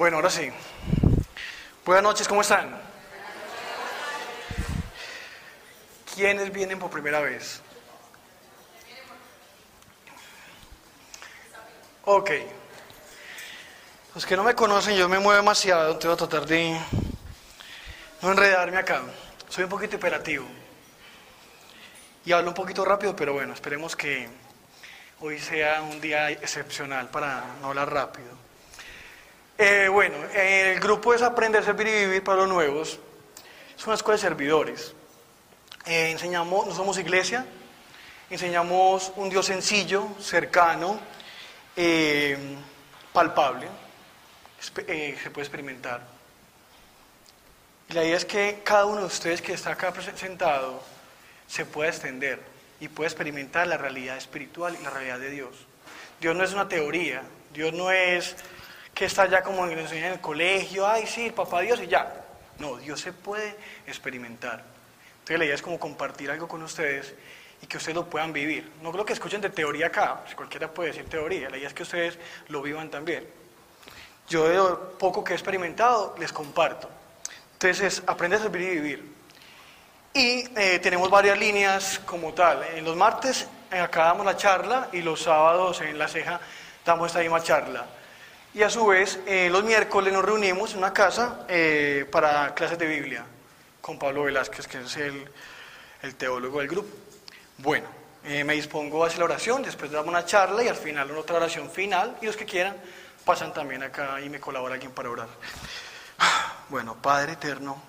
Bueno, ahora sí. Buenas noches, ¿cómo están? ¿Quiénes vienen por primera vez? Ok. Los que no me conocen, yo me muevo demasiado, tengo voy a tratar de no enredarme acá. Soy un poquito hiperativo. Y hablo un poquito rápido, pero bueno, esperemos que hoy sea un día excepcional para no hablar rápido. Eh, bueno, el grupo es Aprender, Servir y Vivir para los Nuevos. Es una escuela de servidores. Eh, enseñamos, no somos iglesia, enseñamos un Dios sencillo, cercano, eh, palpable, eh, se puede experimentar. Y la idea es que cada uno de ustedes que está acá presentado se pueda extender y pueda experimentar la realidad espiritual y la realidad de Dios. Dios no es una teoría, Dios no es que está ya como en el colegio, ay sí, papá Dios y ya. No, Dios se puede experimentar. Entonces la idea es como compartir algo con ustedes y que ustedes lo puedan vivir. No creo que escuchen de teoría acá, pues cualquiera puede decir teoría, la idea es que ustedes lo vivan también. Yo de lo poco que he experimentado les comparto. Entonces, aprende a servir y vivir. Y eh, tenemos varias líneas como tal. En los martes eh, acá damos la charla y los sábados en la ceja damos esta misma charla. Y a su vez, eh, los miércoles nos reunimos en una casa para clases de Biblia con Pablo Velázquez, que es el, el teólogo del grupo. Bueno, eh, me dispongo a hacer la oración, después damos una charla y al final una otra oración final y los que quieran pasan también acá y me colabora alguien para orar. Bueno, Padre eterno,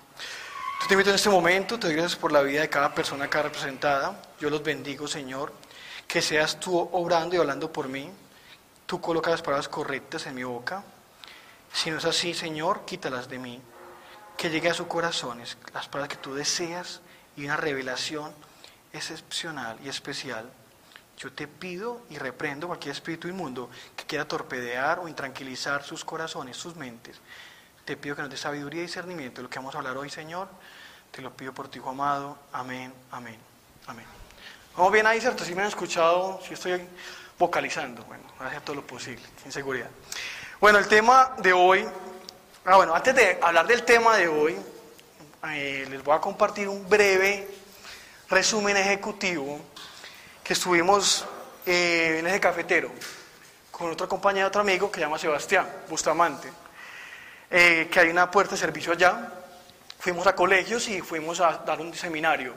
te invito en este momento, te doy gracias por la vida de cada persona acá representada. Yo los bendigo, Señor, que seas tú obrando y hablando por mí. Tú colocas las palabras correctas en mi boca. Si no es así, Señor, quítalas de mí que llegue a sus corazones las palabras que tú deseas y una revelación excepcional y especial. Yo te pido y reprendo cualquier espíritu inmundo que quiera torpedear o intranquilizar sus corazones, sus mentes. Te pido que nos dé sabiduría y discernimiento de lo que vamos a hablar hoy, Señor. Te lo pido por tu Hijo amado. Amén, amén, amén. Vamos bien ahí, ¿cierto? Si me han escuchado, si estoy vocalizando, bueno, hacer todo lo posible, sin seguridad. Bueno, el tema de hoy Ah, bueno, antes de hablar del tema de hoy, eh, les voy a compartir un breve resumen ejecutivo que estuvimos eh, en ese cafetero con otro compañero, otro amigo que se llama Sebastián Bustamante, eh, que hay una puerta de servicio allá. Fuimos a colegios y fuimos a dar un seminario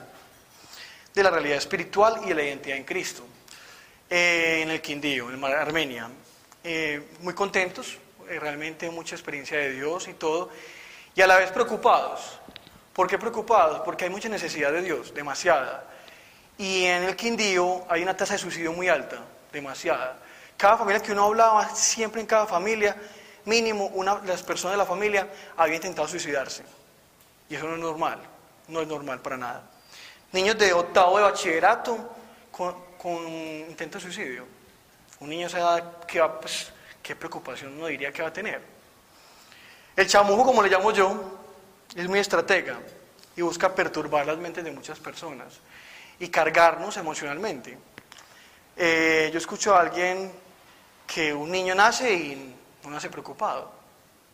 de la realidad espiritual y de la identidad en Cristo en el Quindío, en Armenia. muy contentos, eh, realmente mucha experiencia de Dios y todo, y a la vez preocupados. ¿Por qué preocupados? Porque hay mucha necesidad de Dios, demasiada. Y en el Quindío hay una tasa de suicidio muy alta, demasiada. Cada familia que uno hablaba, siempre en cada familia, mínimo una las personas de la familia había intentado suicidarse. Y eso no es normal, no es normal para nada. Niños de octavo de bachillerato con, con intento de suicidio. Un niño se da que va, pues, ¿qué preocupación uno diría que va a tener? El chamujo, como le llamo yo, es muy estratega y busca perturbar las mentes de muchas personas y cargarnos emocionalmente. Eh, yo escucho a alguien que un niño nace y no nace preocupado,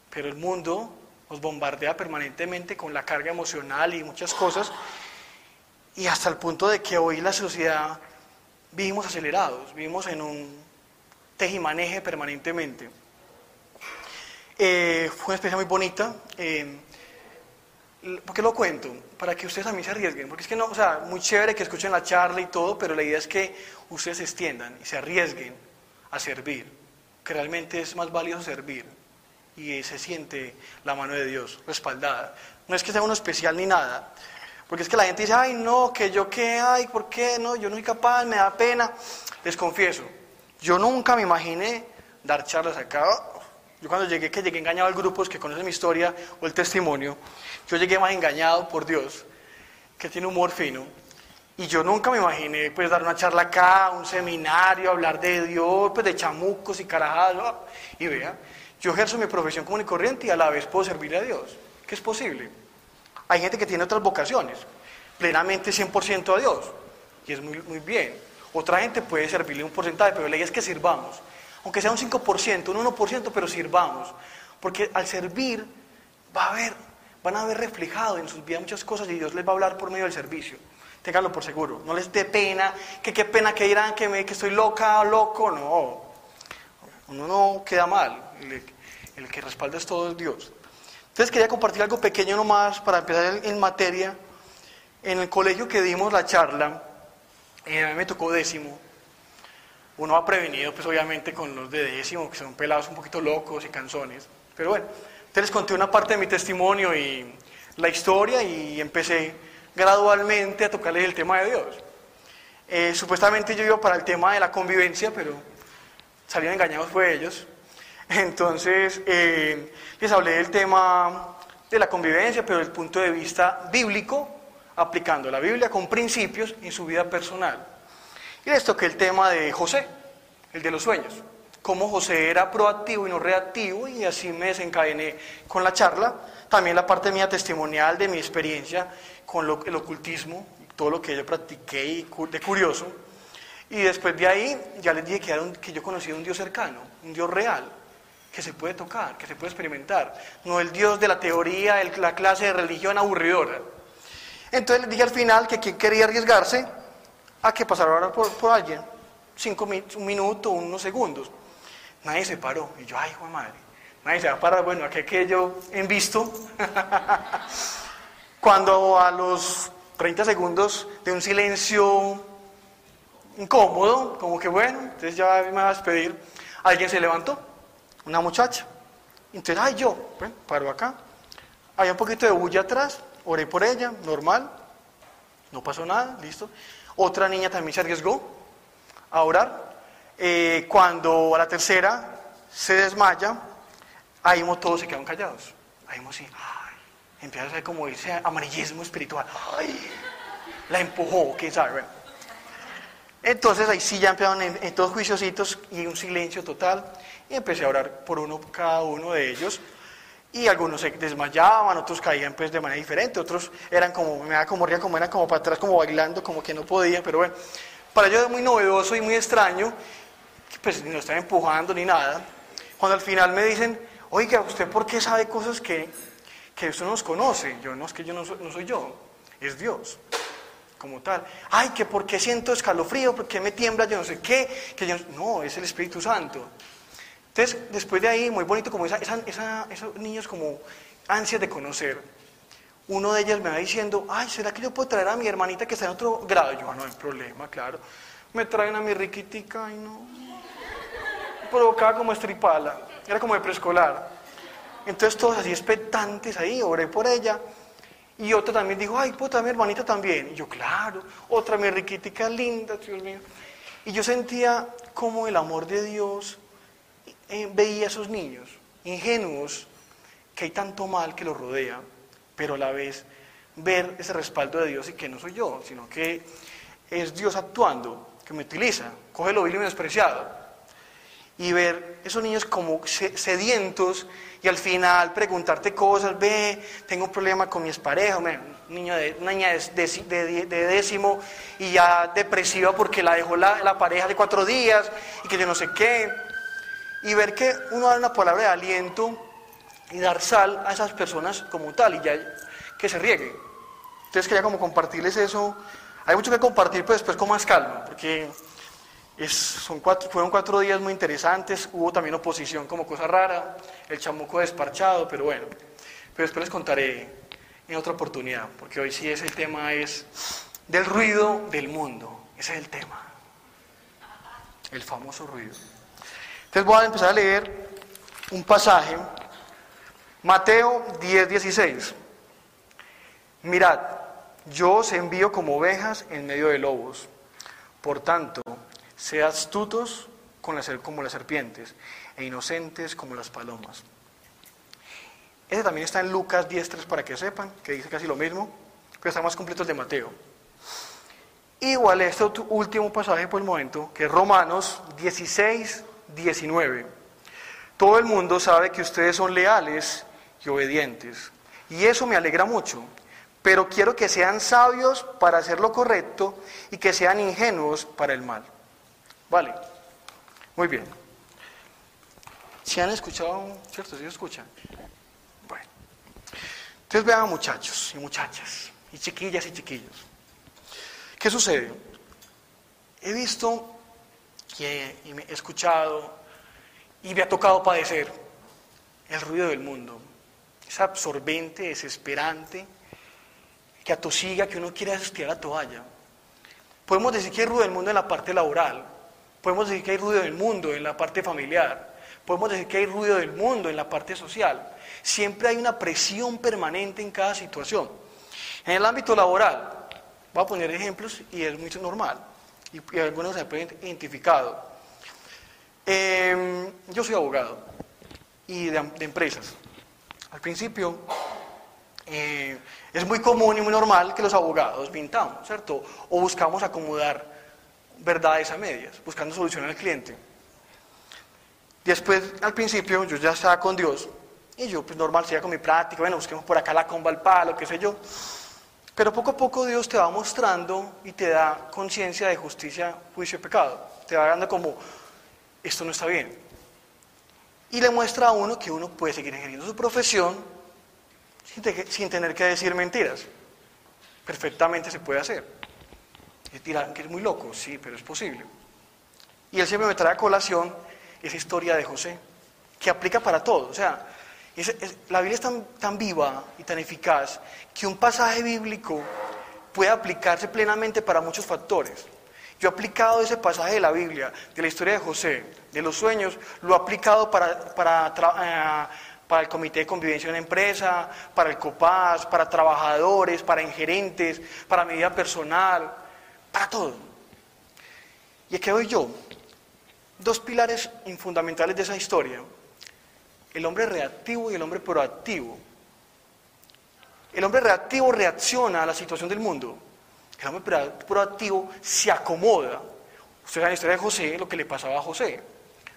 pero el mundo nos bombardea permanentemente con la carga emocional y muchas cosas, y hasta el punto de que hoy la sociedad vivimos acelerados, vivimos en un y maneje permanentemente. Eh, fue una experiencia muy bonita. Eh, ¿Por qué lo cuento? Para que ustedes mí se arriesguen. Porque es que no, o sea, muy chévere que escuchen la charla y todo, pero la idea es que ustedes se extiendan y se arriesguen a servir. Que realmente es más valioso servir. Y se siente la mano de Dios respaldada. No es que sea uno especial ni nada. Porque es que la gente dice, ay, no, que yo qué, ay, ¿por qué? No, yo no soy capaz, me da pena. Les confieso, yo nunca me imaginé dar charlas acá. Yo cuando llegué, que llegué engañado al grupo, que conocen mi historia o el testimonio, yo llegué más engañado por Dios, que tiene humor fino. Y yo nunca me imaginé pues dar una charla acá, un seminario, hablar de Dios, pues de chamucos y carajadas. Y vea, yo ejerzo mi profesión común y corriente y a la vez puedo servirle a Dios. ¿Qué es posible? Hay gente que tiene otras vocaciones, plenamente 100% a Dios. Y es muy, muy bien. Otra gente puede servirle un porcentaje, pero la idea es que sirvamos. Aunque sea un 5%, un 1%, pero sirvamos. Porque al servir va a haber, van a ver reflejado en sus vidas muchas cosas y Dios les va a hablar por medio del servicio. Ténganlo por seguro. No les dé pena, que qué pena que dirán que, me, que estoy loca loco. No. Uno no queda mal. El que respalda es todo Dios. Entonces quería compartir algo pequeño nomás para empezar en materia. En el colegio que dimos la charla, eh, a mí me tocó décimo. Uno va prevenido, pues obviamente, con los de décimo, que son pelados un poquito locos y canzones. Pero bueno, entonces les conté una parte de mi testimonio y la historia y empecé gradualmente a tocarles el tema de Dios. Eh, supuestamente yo iba para el tema de la convivencia, pero salieron engañados fue ellos. Entonces eh, les hablé del tema de la convivencia, pero desde el punto de vista bíblico, aplicando la Biblia con principios en su vida personal. Y les toqué el tema de José, el de los sueños. Cómo José era proactivo y no reactivo, y así me desencadené con la charla. También la parte mía testimonial de mi experiencia con lo, el ocultismo, todo lo que yo practiqué y de curioso. Y después de ahí ya les dije que, era que yo conocía un Dios cercano, un Dios real, que se puede tocar, que se puede experimentar. No el Dios de la teoría, la clase de religión aburridora. Entonces les dije al final que quien quería arriesgarse a que pasara por, por alguien, cinco un minuto, unos segundos. Nadie se paró. Y yo, ay, hijo de madre, nadie se va a parar. Bueno, aquí que yo he visto. Cuando a los 30 segundos de un silencio incómodo, como que bueno, entonces ya me va a despedir, alguien se levantó, una muchacha. Entonces, ay, yo, paro acá. Había un poquito de bulla atrás, oré por ella, normal, no pasó nada, listo. Otra niña también se arriesgó a orar. Eh, cuando a la tercera se desmaya, ahí todos se quedan callados. Ahí sí, empieza a ser como ese amarillismo espiritual. Ay, la empujó, quién sabe. Bueno. Entonces ahí sí ya empezaron en, en todos juiciositos y un silencio total. Y empecé a orar por uno, cada uno de ellos y algunos se desmayaban, otros caían pues de manera diferente, otros eran como, me da como ría, como eran como para atrás, como bailando, como que no podían, pero bueno, para ellos es muy novedoso y muy extraño, pues no están empujando ni nada. Cuando al final me dicen, oiga, ¿usted por qué sabe cosas que, que usted no nos conoce? Yo, no, es que yo no no soy yo, es Dios como tal. Ay, que por qué siento escalofrío, por qué me tiembla, yo no sé qué, que yo no, es el Espíritu Santo. Entonces, después de ahí, muy bonito, como esa, esos niños como ansias de conocer. Uno de ellos me va diciendo, ay, ¿será que yo puedo traer a mi hermanita que está en otro grado? Yo, ah, no hay problema, claro. Me traen a mi riquitica y no. Provocaba como estripala, era como de preescolar. Entonces todos así expectantes ahí, oré por ella. Y otra también dijo, ay, a mi hermanita también. Y yo, claro, otra mi riquitica linda, Dios mío. Y yo sentía como el amor de Dios eh, veía a esos niños ingenuos, que hay tanto mal que los rodea, pero a la vez ver ese respaldo de Dios y que no soy yo, sino que es Dios actuando, que me utiliza, coge lo vil y menospreciado. Y ver esos niños como sedientos y al final preguntarte cosas, ve, tengo un problema con mi expareja, niño de, una niña de, décimo y ya depresiva porque la dejó la, la pareja de cuatro días y que yo no sé qué y ver que uno da una palabra de aliento y dar sal a esas personas como tal y ya que se rieguen. Entonces quería como compartirles eso. Hay mucho que compartir, pero después con más calma, porque es, son cuatro, fueron cuatro días muy interesantes. Hubo también oposición como cosa rara, el chamuco desparchado, pero bueno. Pero después les contaré en otra oportunidad, porque hoy sí ese tema es del ruido del mundo. Ese es el tema. El famoso ruido. Entonces voy a empezar a leer un pasaje, Mateo 10, 16. Mirad, yo os envío como ovejas en medio de lobos. Por tanto, sed astutos como las serpientes e inocentes como las palomas. Ese también está en Lucas 10.3 para que sepan, que dice casi lo mismo, pero está más completo el de Mateo. Igual este último pasaje por el momento, que es Romanos 16, 19. Todo el mundo sabe que ustedes son leales y obedientes. Y eso me alegra mucho. Pero quiero que sean sabios para hacer lo correcto y que sean ingenuos para el mal. Vale. Muy bien. Si han escuchado, ¿cierto? ¿Sí escuchan? Bueno. Entonces vean muchachos y muchachas, y chiquillas y chiquillos. ¿Qué sucede? He visto que, y me he escuchado y me ha tocado padecer el ruido del mundo. Es absorbente, desesperante, que atosiga, que uno quiere a la toalla. Podemos decir que hay ruido del mundo en la parte laboral, podemos decir que hay ruido del mundo en la parte familiar, podemos decir que hay ruido del mundo en la parte social. Siempre hay una presión permanente en cada situación. En el ámbito laboral, voy a poner ejemplos y es muy normal, y, algunos se pueden identificado. Em, yo soy abogado y de, empresas. Al principio eh, es muy común y muy normal que los abogados pintamos, ¿cierto? O buscamos acomodar verdades a medias, buscando solucionar al cliente. Después, al principio, yo ya estaba con Dios y yo, pues normal, seguía con mi práctica, bueno, busquemos por acá la comba al palo, qué sé yo. Pero poco a poco Dios te va mostrando y te da conciencia de justicia, juicio y pecado. Te va dando como, esto no está bien. Y le muestra a uno que uno puede seguir ejerciendo su profesión sin, tener que decir mentiras. Perfectamente se puede hacer. Y dirán que es muy loco, sí, pero es posible. Y él siempre me trae a colación esa historia de José, que aplica para todo. O sea, la Biblia es tan, tan viva y tan eficaz que un pasaje bíblico puede aplicarse plenamente para muchos factores. Yo he aplicado ese pasaje de la Biblia, de la historia de José, de los sueños, lo he aplicado para, para, eh, para el Comité de Convivencia en Empresa, para el COPAS, para trabajadores, para ingerentes, para mi vida personal, para todo. Y aquí voy yo. Dos pilares fundamentales de esa historia. El hombre reactivo y el hombre proactivo. El hombre reactivo reacciona a la situación del mundo. El hombre proactivo se acomoda. Ustedes saben la historia de José, lo que le pasaba a José.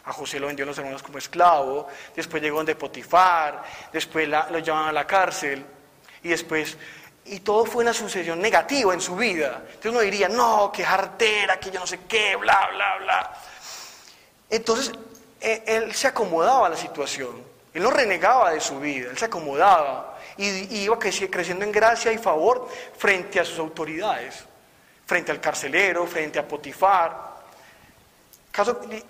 A José lo vendieron los hermanos como esclavo, después llegó donde Potifar, después lo llevaron a la cárcel, y después, y todo fue una sucesión negativa en su vida. Entonces uno diría, no, qué jartera, que yo no sé qué, bla, bla, bla. Entonces, e, él se acomodaba a la situación, él no renegaba de su vida, él se acomodaba y, iba creciendo en gracia y favor frente a sus autoridades, frente al carcelero, frente a Potifar.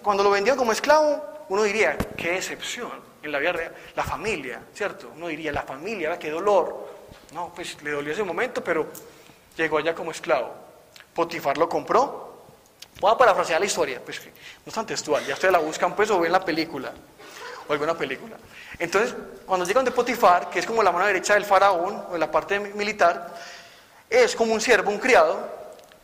cuando lo vendieron como esclavo, uno diría, qué excepción en la vida real, la familia, ¿cierto? Uno diría, la familia, qué dolor. No, pues le dolió ese momento, pero llegó allá como esclavo. Potifar lo compró. Voy a parafrasear la historia, pues no es tan textual, ya ustedes la buscan pues o ven la película o alguna película. Entonces, cuando llegan de Potifar, que es como la mano derecha del faraón, o la parte militar, es como un siervo, un criado,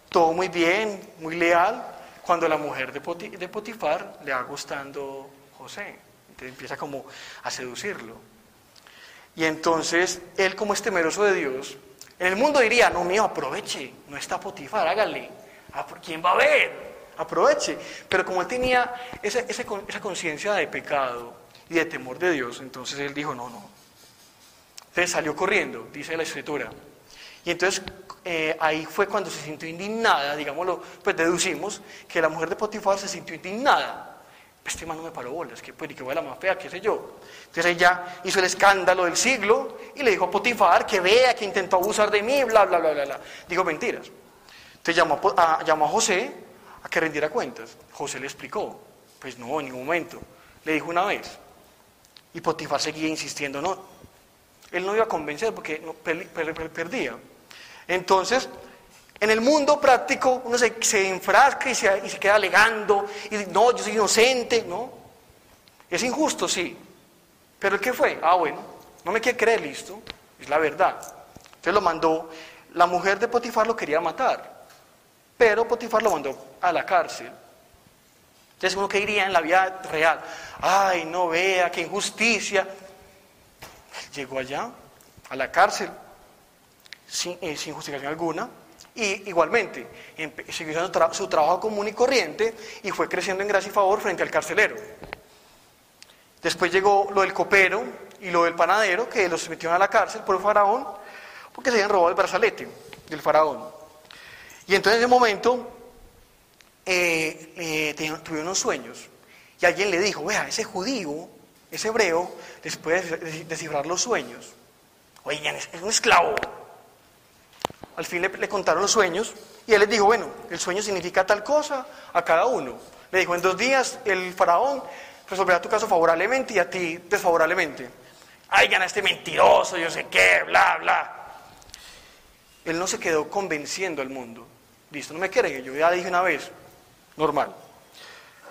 todo muy bien, muy leal, cuando la mujer de, Potifar le va gustando José. Entonces empieza como a seducirlo. Y entonces él como es temeroso de Dios, en el mundo diría, no mío, aproveche, no está Potifar, hágale. Ah, ¿Quién va a ver? Aproveche. Pero como él tenía esa, esa conciencia de pecado, y de temor de Dios. Entonces él dijo, no, no. Entonces salió corriendo, dice la escritura. Y entonces eh, ahí fue cuando se sintió indignada, digámoslo, pues deducimos que la mujer de Potifar se sintió indignada. Este man no me paró bolas, que pues, que voy a la más fea, qué sé yo. Entonces ella hizo el escándalo del siglo y le dijo a Potifar que vea que intentó abusar de mí, bla, bla, bla, bla, bla. Dijo mentiras. Entonces llamó a, llamó a José a que rendiera cuentas. José le explicó, pues no, en ningún momento. Le dijo una vez, y Potifar seguía insistiendo, no, él no iba a convencer porque no, perdía. Entonces, en el mundo práctico uno se, enfrasca y se, y se, queda alegando, y no, yo soy inocente, ¿no? Es injusto, sí. Pero ¿el qué fue? Ah, bueno, no me quiere creer, listo, es la verdad. Entonces lo mandó, la mujer de Potifar lo quería matar, pero Potifar lo mandó a la cárcel. Entonces uno que diría en la vida real, ay, no vea, qué injusticia. Llegó allá, a la cárcel, sin, eh, justificación alguna, y igualmente siguió su trabajo común y corriente y fue creciendo en gracia y favor frente al carcelero. Después llegó lo del copero y lo del panadero, que los metieron a la cárcel por el faraón, porque se habían robado el brazalete del faraón. Y entonces en ese momento eh, eh, tuve unos sueños y alguien le dijo, vea, ese judío es hebreo, les puede descifrar los sueños. Oigan, es un esclavo. Al fin le, contaron los sueños y él les dijo, bueno, el sueño significa tal cosa a cada uno. Le dijo, en dos días el faraón resolverá tu caso favorablemente y a ti desfavorablemente. Ay, gana este mentiroso, yo sé qué, bla, bla. Él no se quedó convenciendo al mundo. Listo, no me quiere, yo ya dije una vez, normal.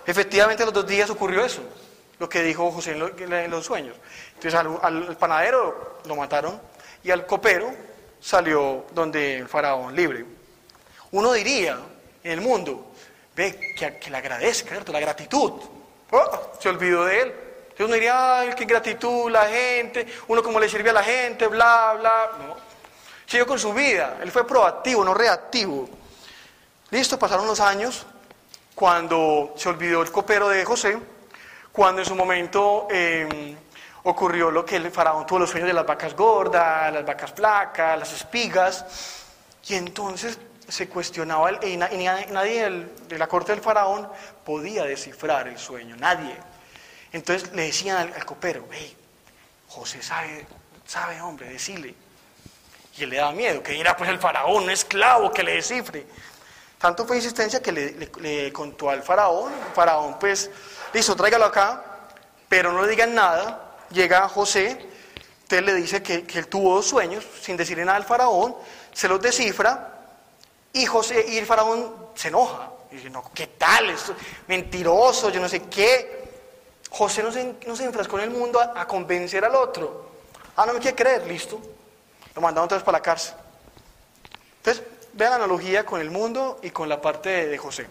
Efectivamente, los dos días ocurrió eso, lo que dijo José en, los sueños. Entonces al panadero lo mataron y al copero salió donde el faraón libre. Uno diría en el mundo, ve, que, le agradezca, ¿cierto? La gratitud. Oh, se olvidó de él. Entonces uno diría, ay, qué gratitud, la gente, uno como le sirve a la gente, bla, bla. No. Siguió con su vida. Él fue proactivo, no reactivo. Listo, pasaron los años cuando se olvidó el copero de José, cuando en su momento em, ocurrió lo que el faraón tuvo los sueños de las vacas gordas, las vacas flacas, las espigas, y entonces se cuestionaba, y nadie de la corte del faraón podía descifrar el sueño, nadie. Entonces le decían al, copero, hey, José sabe, sabe hombre, decile. Y él le daba miedo, que era pues el faraón, un esclavo que le descifre. Tanto fue insistencia que le, le contó al faraón, el faraón pues, listo, tráigalo acá, pero no le digan nada, llega José, usted le dice que, él tuvo dos sueños, sin decirle nada al faraón, se los descifra, y, José, y el faraón se enoja. Y dice, no, ¿qué tal? Esto, mentiroso, yo no sé qué. José no se, no se enfrascó en el mundo a, convencer al otro. Ah, no me quiere creer, listo. Lo mandaron entonces para la cárcel. Entonces, vean la analogía con el mundo y con la parte de José.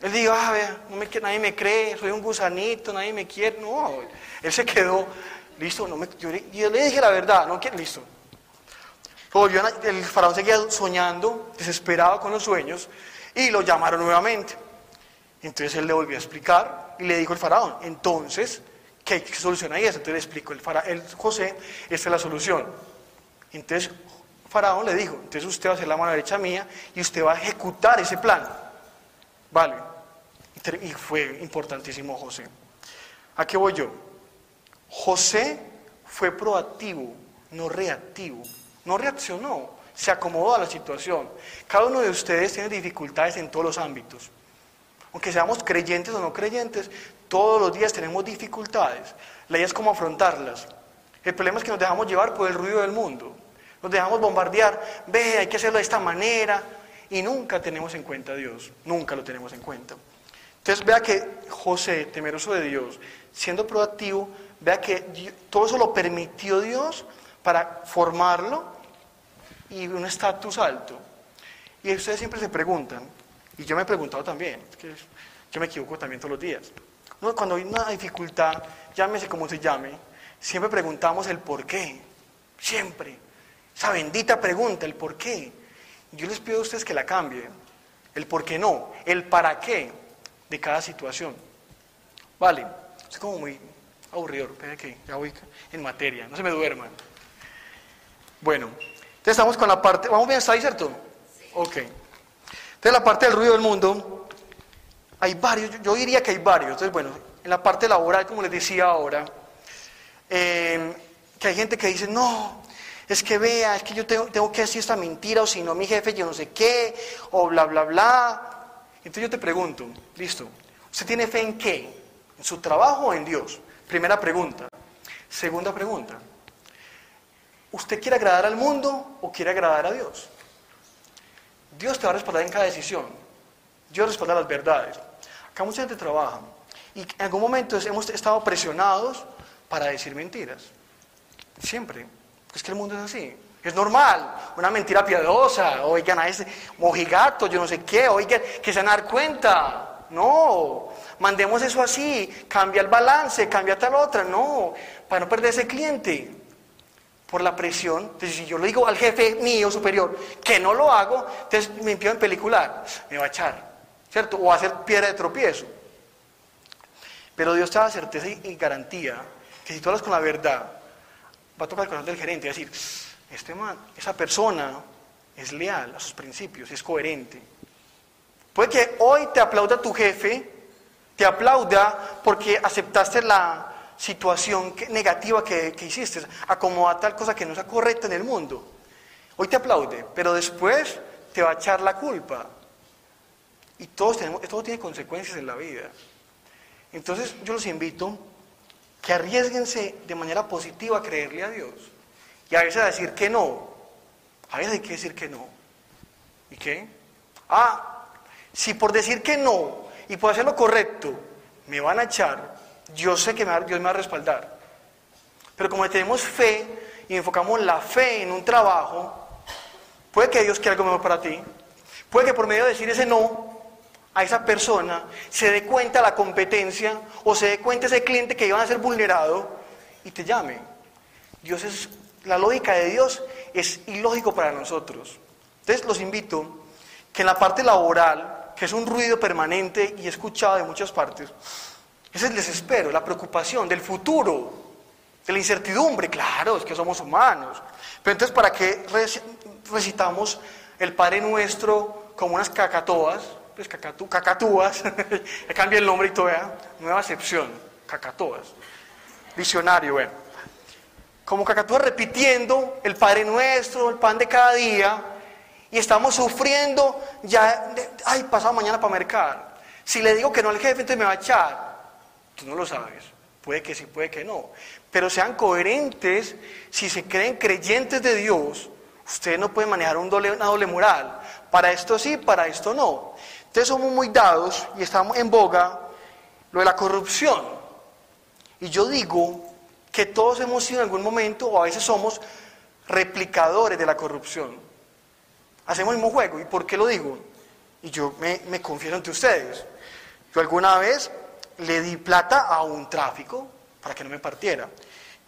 Él dijo, ah, vea, no me, nadie me cree, soy un gusanito, nadie me quiere. No, él se quedó, listo, no me, yo, le dije la verdad, no quiere, listo. el faraón seguía soñando, desesperado con los sueños, y lo llamaron nuevamente. Entonces él le volvió a explicar y le dijo el faraón, entonces, ¿qué, solución hay? Entonces le explicó el, faraón, José, esta es la solución. Entonces faraón le dijo, entonces usted va a ser la mano derecha mía y usted va a ejecutar ese plan. Vale. Y fue importantísimo José. ¿A qué voy yo? José fue proactivo, no reactivo. No reaccionó, se acomodó a la situación. Cada uno de ustedes tiene dificultades en todos los ámbitos. Aunque seamos creyentes o no creyentes, todos los días tenemos dificultades. La idea es cómo afrontarlas. El problema es que nos dejamos llevar por el ruido del mundo. Nos dejamos bombardear. Ve, hay que hacerlo de esta manera. Y nunca tenemos en cuenta a Dios. Nunca lo tenemos en cuenta. Entonces vea que José, temeroso de Dios, siendo proactivo, vea que todo eso lo permitió Dios para formarlo y un estatus alto. Y ustedes siempre se preguntan, y yo me he preguntado también, que yo me equivoco también todos los días. Cuando hay una dificultad, llámese como se llame, siempre preguntamos el por qué. Siempre. Esa bendita pregunta, el por qué. Yo les pido a ustedes que la cambien. El por qué no, el para qué de cada situación. Vale, es como muy aburrido, que ya voy en materia, no se me duerman. Bueno, entonces estamos con la parte, ¿vamos bien hasta ahí, cierto? Ok. Entonces la parte del ruido del mundo, hay varios, yo diría que hay varios. Entonces, bueno, en la parte laboral, como les decía ahora, eh, que hay gente que dice, no, es que vea, es que yo tengo, tengo que decir esta mentira, o si no, mi jefe, yo no sé qué, o bla, bla, bla. Entonces yo te pregunto, listo, ¿usted tiene fe en qué? ¿En su trabajo o en Dios? Primera pregunta. Segunda pregunta, ¿usted quiere agradar al mundo o quiere agradar a Dios? Dios te va a respaldar en cada decisión. Dios respalda las verdades. Acá mucha gente trabaja y en algún momento hemos estado presionados para decir mentiras. Siempre. Es que el mundo es así. Es normal, una mentira piadosa, oigan a ese mojigato, yo no sé qué, oigan, que se van a dar cuenta. No, mandemos eso así, cambia el balance, cambia tal otra, no, para no perder ese cliente. Por la presión, entonces si yo le digo al jefe mío superior que no lo hago, entonces me empiezo en pelicular, me va a echar, ¿cierto? O a hacer piedra de tropiezo. Pero Dios te da certeza y garantía que si tú hablas con la verdad, va a tocar el corazón del gerente y decir, este man, esa persona es leal a sus principios, es coherente. Puede que hoy te aplauda tu jefe, te aplauda porque aceptaste la, situación negativa que, que hiciste, acomoda tal cosa que no sea correcta en el mundo. Hoy te aplaude, pero después te va a echar la culpa. Y todos tenemos, todo tiene consecuencias en la vida. Entonces yo los invito que arriesguense de manera positiva a creerle a Dios. Y a veces a decir que no. A veces hay que decir que no. ¿Y qué? Ah, si por decir que no y por hacer lo correcto me van a echar, yo sé que Dios me va a respaldar. Pero como tenemos fe y enfocamos la fe en un trabajo, Puede que Dios quiera algo mejor para ti. Puede que por medio de decir ese no a esa persona se dé cuenta la competencia o se dé cuenta ese cliente que iban a ser vulnerado y te llame. Dios la lógica de Dios es ilógico para nosotros. Entonces los invito que en la parte laboral, que es un ruido permanente y escuchado de muchas partes, es el desespero, la preocupación del futuro, de la incertidumbre. Claro, es que somos humanos. Pero entonces, ¿para qué recitamos el Padre Nuestro como unas cacatoas, pues cacatú, cacatúas, cambia el nombre y todo, nueva acepción, cacatoas, visionario, bueno. Como cacatúas repitiendo el Padre Nuestro, el pan de cada día, y estamos sufriendo ya, ay, pasado mañana para mercar. Si le digo que no al jefe, entonces me va a echar. Tú no lo sabes. Puede que sí, puede que no. Pero sean coherentes si se creen creyentes de Dios Usted no puede manejar un doble, una doble moral. Para esto sí, para esto no. Entonces somos muy dados y estamos en boga lo de la corrupción. Y yo digo que todos hemos sido en algún momento, o a veces somos, replicadores de la corrupción. Hacemos el mismo juego. ¿Y por qué lo digo? Y yo me, me confieso ante ustedes. Yo alguna vez le di plata a un tráfico para que no me partiera.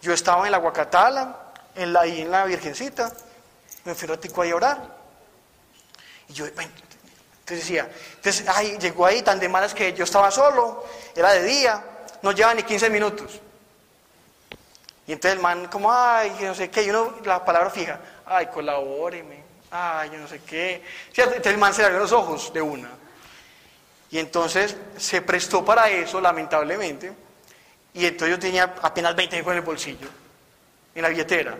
Yo estaba en la Guacatala, en la, en la Virgencita, me fui ratico ahí a orar. Y yo, entonces decía, entonces, ay, llegó ahí tan de malas que yo estaba solo, era de día, no lleva ni 15 minutos. Y entonces el man, como, ay, no sé qué, y uno, la palabra fija, ay, colabóreme, ay, yo no sé qué. Entonces el man se le abrió los ojos de una. Y entonces se prestó para eso, lamentablemente. Y entonces yo tenía apenas 20 en el bolsillo, en la billetera.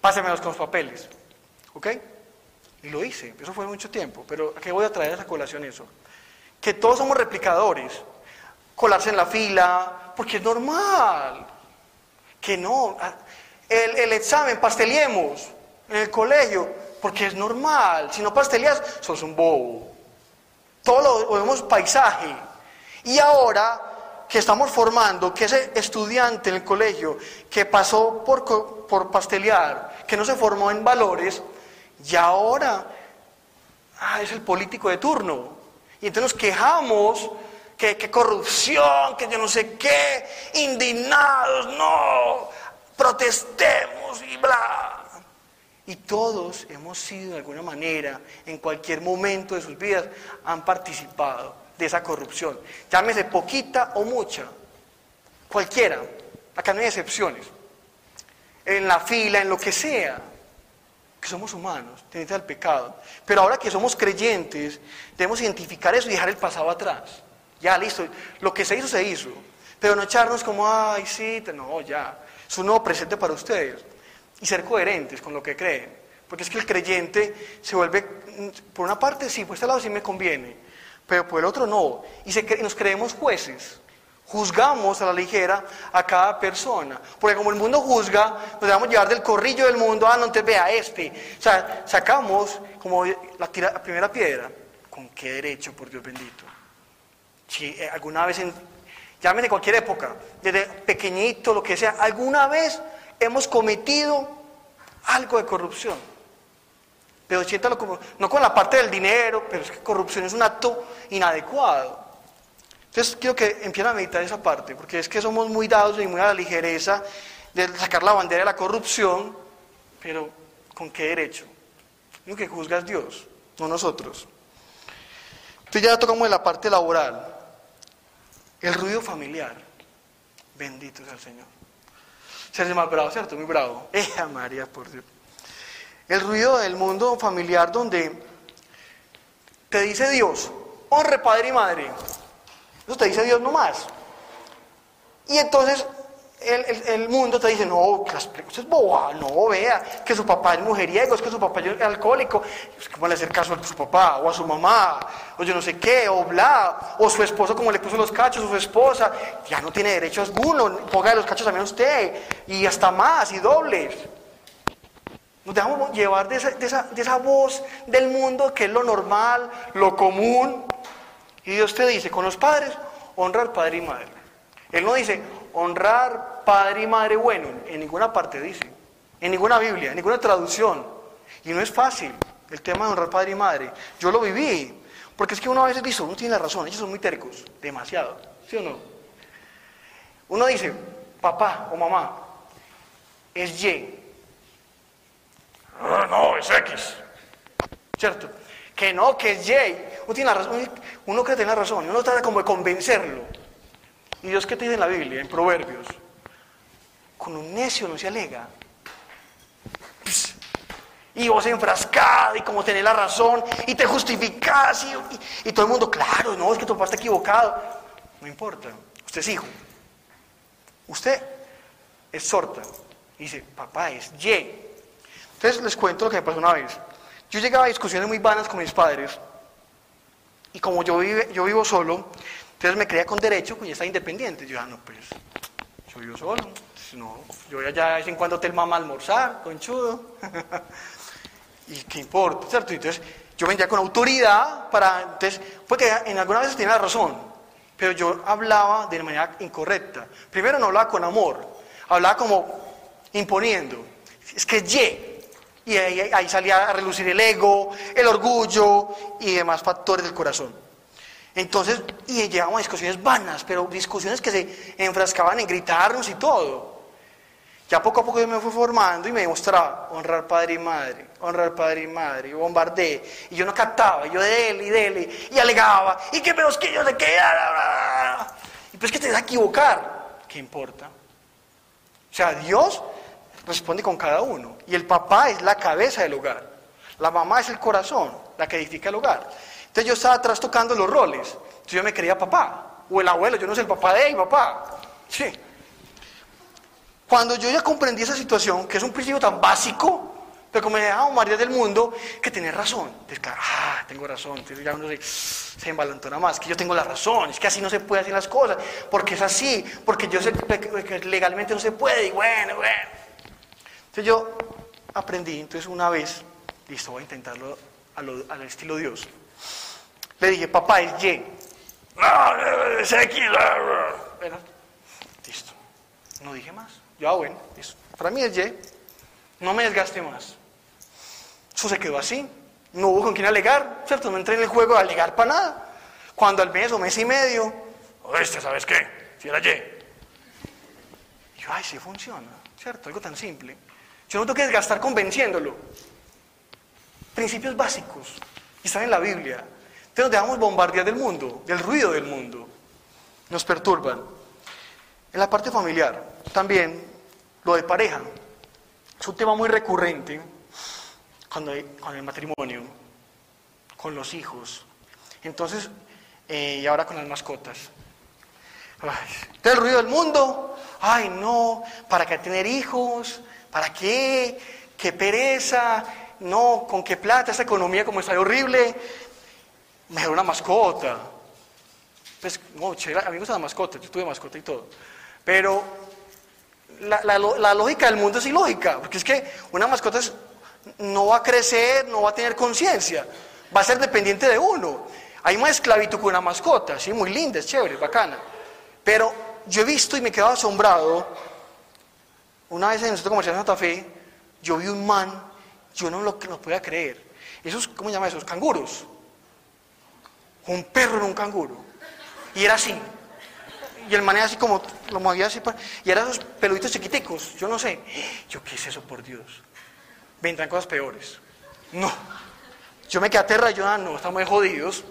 Pásemelos con los papeles. ¿Ok? Y lo hice, eso fue mucho tiempo, pero ¿a qué voy a traer esa colación eso? Que todos somos replicadores, colarse en la fila, porque es normal. Que no, ah, el, el examen, pasteliemos en el colegio, porque es normal. Si no pasteleas, sos un bobo. Todo lo vemos paisaje. Y ahora que estamos formando, que ese estudiante en el colegio que pasó por, por pastelear, que no se formó en valores, y ahora ah, es el político de turno. Y entonces nos quejamos que, corrupción, que yo no sé qué, indignados, no, protestemos y bla. Y todos hemos sido de alguna manera, en cualquier momento de sus vidas, han participado de esa corrupción. Llámese poquita o mucha, cualquiera. Acá no hay excepciones. En la fila, en lo que sea somos humanos, tenemos al pecado. Pero ahora que somos creyentes, debemos identificar eso y dejar el pasado atrás. Ya, listo, lo que se hizo, se hizo. Pero no echarnos como, ay, sí, no, ya. Es un nuevo presente para ustedes. Y ser coherentes con lo que creen. Porque es que el creyente se vuelve, por una parte sí, por este lado sí me conviene, pero por el otro no. Y, se, nos creemos jueces. Juzgamos a la ligera a cada persona. Porque como el mundo juzga, nos debemos llevar del corrillo del mundo, ah, no te vea este. O sea, sacamos como la, primera piedra. ¿Con qué derecho, por Dios bendito? Si eh, alguna vez, en, llámese cualquier época, desde pequeñito, lo que sea, alguna vez hemos cometido algo de corrupción. Pero siéntalo como, no con la parte del dinero, pero es que corrupción es un acto inadecuado. Entonces quiero que empiecen a meditar esa parte, porque es que somos muy dados y muy a la ligereza de sacar la bandera de la corrupción, pero ¿con qué derecho? Lo que juzga es Dios, no nosotros. Entonces ya tocamos la parte laboral. El ruido familiar. Bendito sea el Señor. Se hace más bravo, ¿cierto? Muy bravo. ¡Eja María, por Dios! El ruido del mundo familiar donde te dice Dios, honre padre y madre. Eso te dice Dios nomás. Y entonces el, mundo te dice, no, usted es boba, no, vea, que su papá es mujeriego, es que su papá es alcohólico, que le hacer caso a su papá, o a su mamá, o yo no sé qué, o bla, o su esposo como le puso los cachos, o su esposa, ya no tiene derecho alguno, ponga los cachos también a usted, y hasta más, y dobles. Nos dejamos llevar de esa, de, esa, de esa voz del mundo que es lo normal, lo común, y Dios te dice, con los padres, honra al padre y madre. Él no dice, honrar padre y madre bueno, en ninguna parte dice, en ninguna Biblia, en ninguna traducción. Y no es fácil el tema de honrar padre y madre. Yo lo viví, porque es que uno a veces dice, uno tiene la razón, ellos son muy tercos, demasiado, ¿sí o no? Uno dice, papá o mamá, es Y. Ah, no, es X. ¿Cierto? Que no, que es Y. Uno, tiene razón, uno cree tener la razón, uno trata como de convencerlo. ¿Y Dios qué te dice en la Biblia, en Proverbios? Con un necio no se alega. Y vos enfrascado y como tenés la razón y te justificás y, todo el mundo, claro, no, es que tu papá está equivocado. No importa, usted es hijo. Usted es sorta. dice, papá es Y. Entonces les cuento lo que me pasó una vez. Yo llegaba a discusiones muy vanas con mis padres y como yo, vive, yo vivo solo, entonces me creía con derecho, pues ya está independiente. Yo, ah, no, pues, yo vivo solo. No, yo ya de vez en cuando te mamá a almorzar, conchudo. ¿Y qué importa, cierto? Entonces, yo vendía con autoridad para, entonces, porque en algunas veces tenía razón, pero yo hablaba de manera incorrecta. Primero no hablaba con amor, hablaba como imponiendo. Es que ye. Y ahí, salía a relucir el ego, el orgullo y demás factores del corazón. Entonces, y llegábamos a discusiones vanas, pero discusiones que se enfrascaban en gritarnos y todo. Ya poco a poco yo me fui formando y me demostraba honrar padre y madre, honrar padre y madre, y bombardé. Y yo no captaba, y yo de él y de él, y alegaba, y que pero es que yo de qué. Y pues que te vas a equivocar, ¿qué importa? O sea, Dios responde con cada uno. Y el papá es la cabeza del hogar. La mamá es el corazón, la que edifica el hogar. Entonces yo estaba atrás tocando los roles. Entonces yo me creía papá. O el abuelo, yo no sé el papá de él, papá. Sí. Cuando yo ya comprendí esa situación, que es un principio tan básico, pero como me dejaba María del mundo, que tenía razón. Entonces, claro, ah, tengo razón. Entonces ya uno se, se embalantona más, que yo tengo la razón, es que así no se puede hacer las cosas, porque es así, porque yo sé que legalmente no se puede, y bueno, bueno. Entonces yo aprendí, entonces una vez, listo, voy a intentarlo al estilo Dios. Le dije, papá, es Y. No, es X. Listo. No dije más. Yo, ah, bueno, Para mí es Y. No me desgaste más. Eso se quedó así. No hubo con quién alegar, ¿cierto? No entré en el juego de alegar para nada. Cuando al mes o mes y medio, este, ¿sabes qué? Si era Y. Y yo, ay, sí funciona, ¿cierto? Algo tan simple. Yo no tengo que desgastar convenciéndolo. Principios básicos. Están en la Biblia. Entonces nos dejamos bombardear del mundo, del ruido del mundo. Nos perturban. En la parte familiar, también lo de pareja. Es un tema muy recurrente cuando con el matrimonio, con los hijos. Entonces, eh, y ahora con las mascotas. entonces el ruido del mundo, ay no, ¿para qué tener hijos? ¿Para qué? ¿Qué pereza? No, ¿con qué plata? Esta economía como está horrible mejor una mascota. Pues, no, a mí me gusta la mascota, yo tuve mascota y todo. Pero la, lógica del mundo es ilógica, porque es que una mascota no va a crecer, no va a tener conciencia, va a ser dependiente de uno. Hay más esclavitud que una mascota, sí, muy linda, es chévere, bacana. Pero yo he visto y me he quedado asombrado, una vez en el centro comercial Santa Fe, yo vi un man, yo no lo, podía creer. Esos, ¿cómo se llama esos? Canguros un perro en un canguro. Y era así. Y el man así como, lo movía así, y eran esos peluditos chiquiticos, yo no sé. Yo, ¿qué es eso, por Dios? Vendrán cosas peores. No. Yo me quedé aterrado, yo, ah, no, estamos jodidos.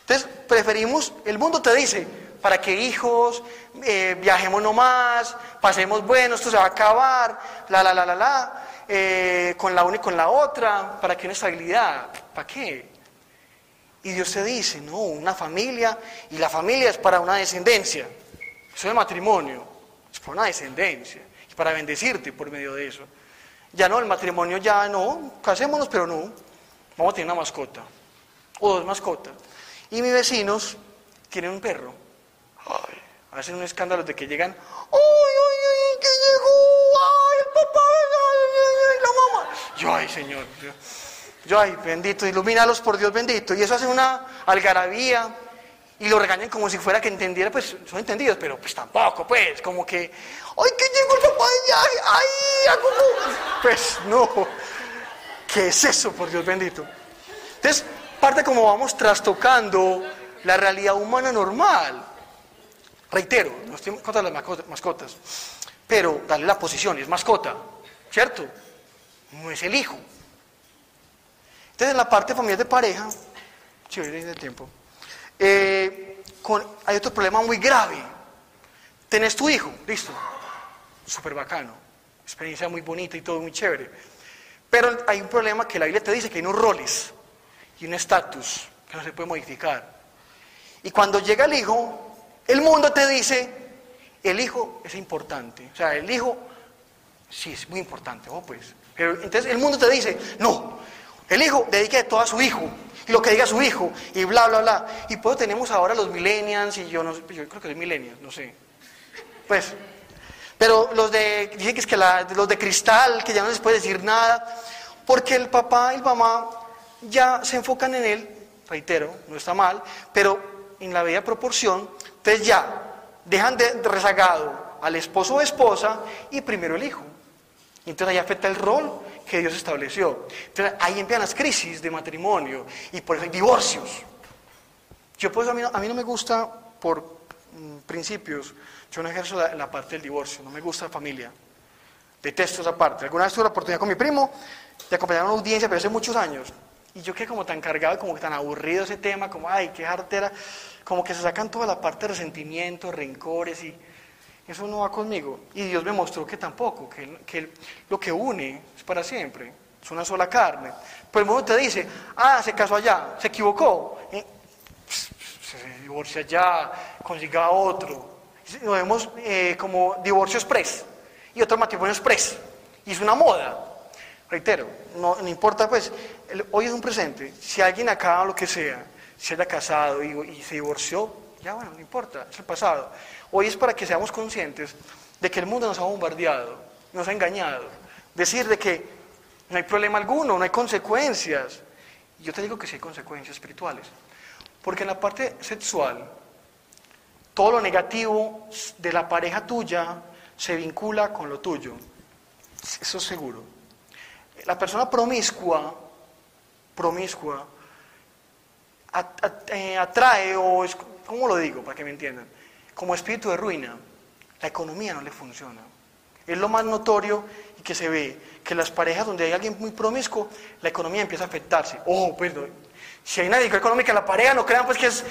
Entonces, preferimos, el mundo te dice, para que hijos, eh, viajemos nomás, pasemos bueno, esto se va a acabar, la, la, la, la, la, eh, con la una y con la otra, para que una estabilidad, ¿para qué? Y Dios te dice, no, una familia, y la familia es para una descendencia. Eso es matrimonio. es para una descendencia, y para bendecirte por medio de eso. Ya no, el matrimonio ya no, casémonos, pero no, vamos a tener una mascota, o dos mascotas. Y mis vecinos tienen un perro. Ay, hacen un escándalo de que llegan, ¡ay, ay, ay, que llegó! ¡Ay, el papá! ¡Ay, la mamá! Yo, ay, Señor. Yo, ay, bendito, ilumínalos por Dios bendito. Y eso hace una algarabía y lo regañan como si fuera que entendiera, pues son entendidos, pero pues tampoco, pues, como que, ¡ay, que llegó el papá de viaje! ¡Ay, cómo! Pues no. ¿Qué es eso, por Dios bendito? Entonces, parte como vamos trastocando la realidad humana normal. Reitero, no estoy contra las mascotas, pero darle la posición, es mascota, ¿cierto? No es el hijo. Entonces, en la parte familiar de pareja, chévere de tiempo, eh, hay otro problema muy grave. Tenés tu hijo, listo, súper bacano, experiencia muy bonita y todo muy chévere. Pero hay un problema que la Biblia te dice que hay unos roles y un estatus que no se puede modificar. Y cuando llega el hijo, el mundo te dice, el hijo es importante. O sea, el hijo, sí, es muy importante, oh, pues. Pero entonces el mundo te dice, no, el hijo dedique todo a su hijo, y lo que diga su hijo, y bla, bla, bla. Y pues tenemos ahora los millennials, y yo no sé, yo creo que es millennials, no sé. Pues, pero los de, dicen que es que los de cristal, que ya no les puede decir nada, porque el papá y la mamá ya se enfocan en él, reitero, no está mal, pero en la bella proporción, entonces ya dejan de rezagado al esposo o esposa y primero el hijo. Entonces ahí afecta el rol que Dios estableció. Entonces ahí empiezan las crisis de matrimonio y por eso hay divorcios. Yo pues a mí, a mí no me gusta por mm, principios, yo no ejerzo la, parte del divorcio, no me gusta la familia. Detesto esa parte. Alguna vez tuve la oportunidad con mi primo de acompañar a una audiencia, pero hace muchos años. Y yo quedé como tan cargado como tan aburrido ese tema, como, ay, qué jartera, como que se sacan toda la parte de resentimiento, rencores y eso no va conmigo. Y Dios me mostró que tampoco, que, lo que une es para siempre, es una sola carne. Pero el mundo te dice, ah, se casó allá, se equivocó, se divorcia allá, consiga otro. Lo vemos eh, como divorcio express y otro matrimonio express. Y es una moda. Reitero, no, importa, pues, hoy es un presente. Si alguien acá, lo que sea, se haya casado y se divorció, ya bueno, no importa, es el pasado. Hoy es para que seamos conscientes de que el mundo nos ha bombardeado, nos ha engañado. Decir de que no hay problema alguno, no hay consecuencias. Yo te digo que sí hay consecuencias espirituales. Porque en la parte sexual, todo lo negativo de la pareja tuya se vincula con lo tuyo. Eso es seguro. La persona promiscua, promiscua, atrae o es, ¿cómo lo digo para que me entiendan? como espíritu de ruina, la economía no le funciona. Es lo más notorio y que se ve, que las parejas donde hay alguien muy promiscuo, la economía empieza a afectarse. Oh, perdón. Si hay una dedicación económica en la pareja, no crean pues que es...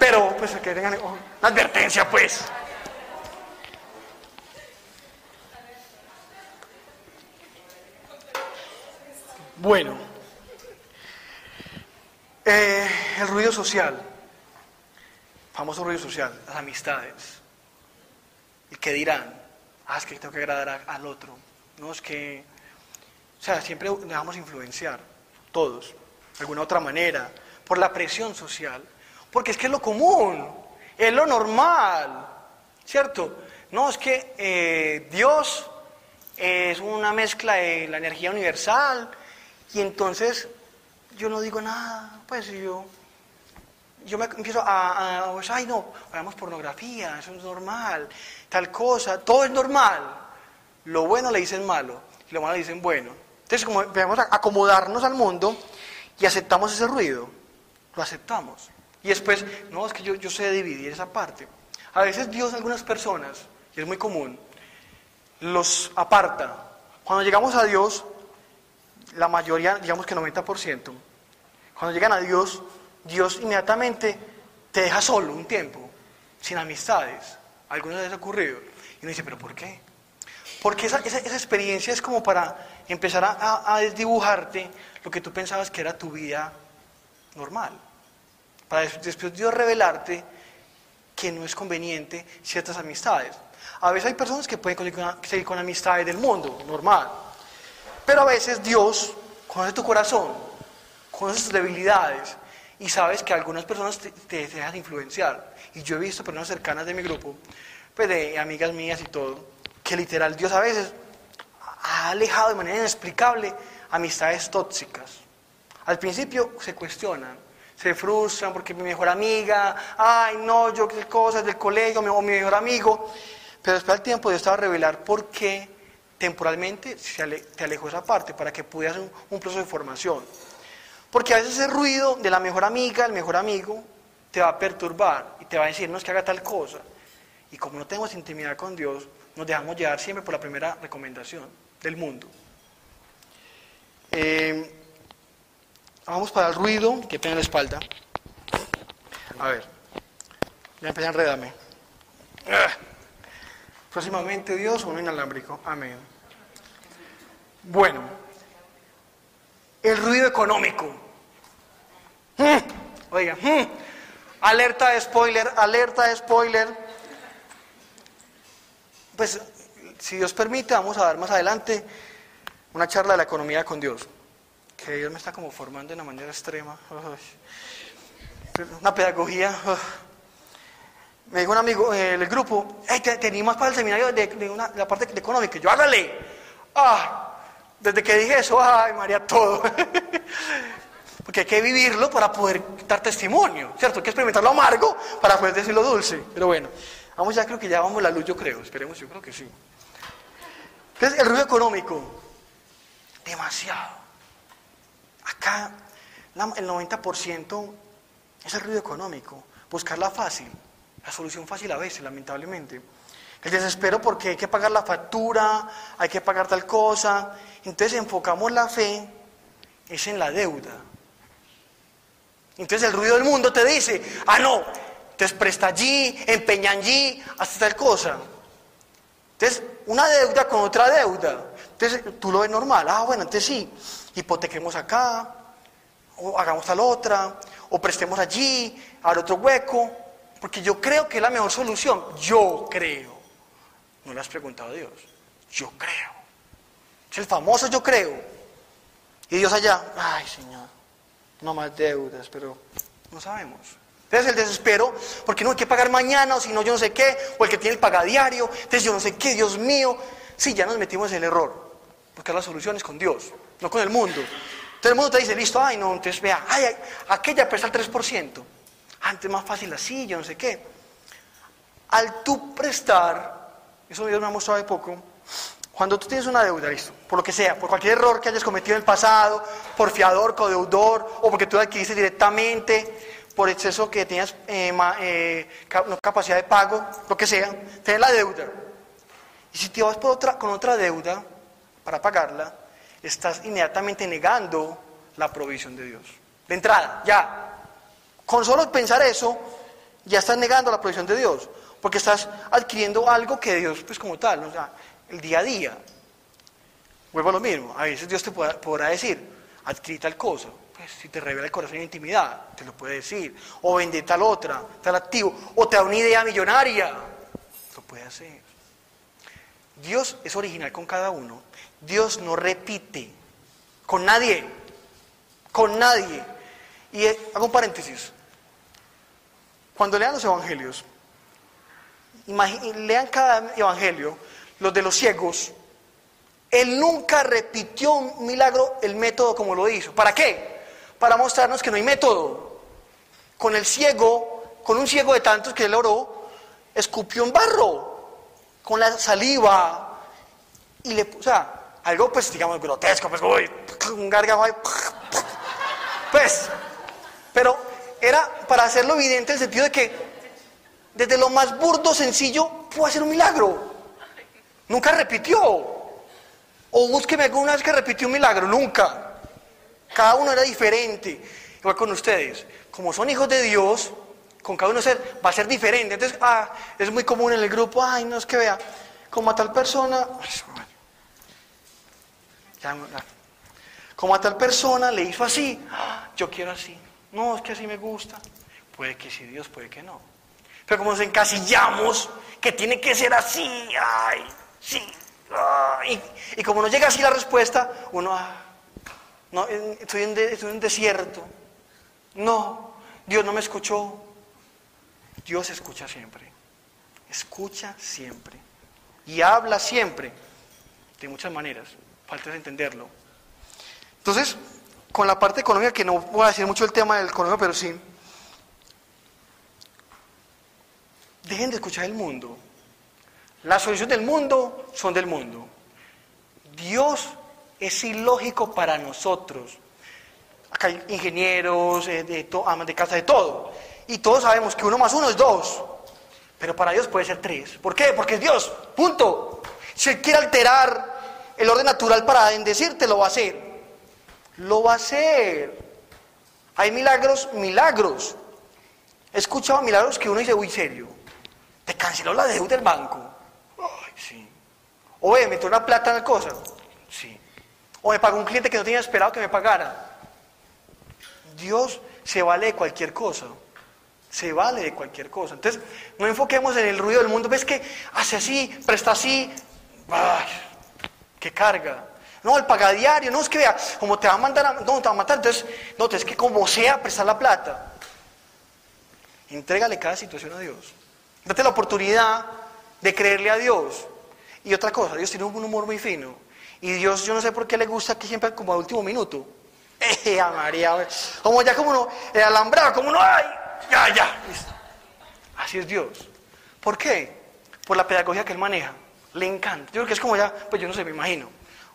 Pero, pues, que tengan oh, una advertencia, pues. Bueno, eh, el ruido social famoso ruido social, las amistades. ¿Y qué dirán? Ah, es que tengo que agradar al otro. No, es que, o sea, siempre nos dejamos influenciar, todos, de alguna otra manera, por la presión social. Porque es que es lo común, es lo normal, ¿cierto? No, es que eh, Dios es una mezcla de la energía universal y entonces yo no digo nada, pues yo yo me empiezo a, a pues, ay no, hagamos pornografía, eso es normal, tal cosa, todo es normal. Lo bueno le dicen malo y lo malo le dicen bueno. Entonces, como empezamos a acomodarnos al mundo y aceptamos ese ruido, lo aceptamos. Y después, no, es que yo, yo sé dividir esa parte. A veces Dios algunas personas, y es muy común, los aparta. Cuando llegamos a Dios, la mayoría, digamos que 90%, cuando llegan a Dios, Dios inmediatamente te deja solo un tiempo, sin amistades. Algunas veces ha ocurrido. Y uno dice, ¿pero por qué? Porque esa, experiencia es como para empezar a, a, desdibujarte lo que tú pensabas que era tu vida normal. Para después Dios revelarte que no es conveniente ciertas amistades. A veces hay personas que pueden seguir con amistades del mundo, normal. Pero a veces Dios conoce tu corazón, conoce tus debilidades y sabes que algunas personas te, te dejan influenciar. Y yo he visto personas cercanas de mi grupo, pues de amigas mías y todo, que literal Dios a veces ha alejado de manera inexplicable amistades tóxicas. Al principio se cuestionan, se frustran porque mi mejor amiga, ay no, yo qué cosas del colegio, o mi mejor amigo, pero después del tiempo Dios te a revelar por qué temporalmente te alejó esa parte, para que pudieras un proceso de formación. Porque a veces ese ruido de la mejor amiga, el mejor amigo, te va a perturbar y te va a decir, no es que haga tal cosa. Y como no tenemos intimidad con Dios, nos dejamos llevar siempre por la primera recomendación del mundo. Eh, vamos para el ruido que en la espalda. A ver, ya empecé a enredarme. Ah. Próximamente Dios, un inalámbrico. Amén. Bueno, el ruido económico. Mm, oiga, mm, alerta de spoiler, alerta de spoiler. Pues, si Dios permite, vamos a dar más adelante una charla de la economía con Dios. Que Dios me está como formando de una manera extrema. Una pedagogía. Me dijo un amigo del grupo, hey, te, más para el seminario de, la parte económica. Yo, hágale. Ah, desde que dije eso, ay María, todo. Porque hay que vivirlo para poder dar testimonio, ¿cierto? Hay que experimentar lo amargo para poder decir lo dulce. Pero bueno, vamos ya, creo que ya vamos la luz, yo creo. Esperemos, yo creo que sí. Entonces, el ruido económico, demasiado. Acá, el 90% es el ruido económico, buscarla fácil. La solución fácil a veces, lamentablemente. El desespero porque hay que pagar la factura, hay que pagar tal cosa. Entonces enfocamos la fe, es en la deuda. Entonces el ruido del mundo te dice, ah, no, te presta allí, empeña allí, hasta tal cosa. Entonces, una deuda con otra deuda. Entonces tú lo ves normal, ah, bueno, entonces sí, hipotequemos acá, o hagamos tal otra, o prestemos allí, al otro hueco. Porque yo creo que es la mejor solución. Yo creo. No le has preguntado a Dios. Yo creo. Es el famoso yo creo. Y Dios allá, ay Señor, no más deudas, pero no sabemos. Entonces el desespero, porque no hay que pagar mañana, o si no yo no sé qué, o el que tiene el pagadiario, entonces yo no sé qué, Dios mío. Sí, ya nos metimos en el error, porque la solución es con Dios, no con el mundo. Entonces el mundo te dice, listo, ay no, entonces vea, ay, aquella presta el 3%. Antes más fácil así, yo no sé qué. Al tú prestar, eso Dios me ha mostrado de poco, cuando tú tienes una deuda, listo, por lo que sea, por cualquier error que hayas cometido en el pasado, por fiador, codeudor, o porque tú adquiriste directamente, por exceso que tenías eh, eh, capacidad de pago, lo que sea, tienes la deuda. Y si te vas por otra, con otra deuda para pagarla, estás inmediatamente negando la provisión de Dios. De entrada, ya, con solo pensar eso, ya estás negando la provisión de Dios, porque estás adquiriendo algo que Dios, pues como tal, o sea, el día a día. Vuelvo a lo mismo, a veces Dios te podrá, decir, adquirí tal cosa, pues si te revela el corazón y intimidad, te lo puede decir, o vende tal otra, tal activo, o te da una idea millonaria, lo puede hacer. Dios es original con cada uno, Dios no repite con nadie, con nadie. Y eh, hago un paréntesis, cuando lean los evangelios, lean cada evangelio, los de los ciegos, él nunca repitió un milagro, el método como lo hizo. ¿Para qué? Para mostrarnos que no hay método. Con el ciego, con un ciego de tantos que él oró, escupió un barro, con la saliva, y le o sea, algo pues digamos grotesco, pues un gargajo pues, pero era para hacerlo evidente el sentido de que desde lo más burdo, sencillo, pudo hacer un milagro. Nunca repitió. O búsqueme alguna vez que repitió un milagro, nunca. Cada uno era diferente. Igual con ustedes. Como son hijos de Dios, con cada uno va a ser diferente. Entonces, ah, es muy común en el grupo, ay, no es que vea, como a tal persona, como a tal persona le hizo así, ah, yo quiero así. No, es que así me gusta. Puede que sí Dios, puede que no. Pero como nos encasillamos, que tiene que ser así, ay, sí, ay, y, como no llega así la respuesta, uno, ah, estoy en, desierto, no, Dios no me escuchó. Dios escucha siempre, escucha siempre. Y habla siempre, de muchas maneras, falta entenderlo. Entonces, con la parte económica, que no voy a decir mucho el tema del económico, pero sí, dejen de escuchar el mundo. Las soluciones del mundo son del mundo. Dios es ilógico para nosotros. Acá hay ingenieros, eh, de, amas de casa, de todo. Y todos sabemos que uno más uno es dos. Pero para Dios puede ser tres. ¿Por qué? Porque es Dios. Punto. Si Él quiere alterar el orden natural para bendecirte, lo va a hacer. Lo va a hacer. Hay milagros, milagros. He escuchado milagros que uno dice, uy, serio. Te canceló la deuda del banco. Ay, sí. O me metió una plata en la cosa. Sí. O me pagó un cliente que no tenía esperado que me pagara. Dios se vale de cualquier cosa. Se vale de cualquier cosa. Entonces, no enfoquemos en el ruido del mundo. ¿Ves que hace así, presta así? ¡Ay! ¡Qué carga! No, el pagadiario, no es que vea, como te va a mandar, a, no, te va a matar, entonces, no, es que como sea, prestar la plata. Entrégale cada situación a Dios. Date la oportunidad de creerle a Dios. Y otra cosa, Dios tiene un humor muy fino. Y Dios, yo no sé por qué le gusta que siempre como a último minuto. Eh, María, como ya como uno, el alambrado, como uno, ay, ya, ya. Así es Dios. ¿Por qué? Por la pedagogía que él maneja. Le encanta. Yo creo que es como ya, pues yo no sé, me imagino.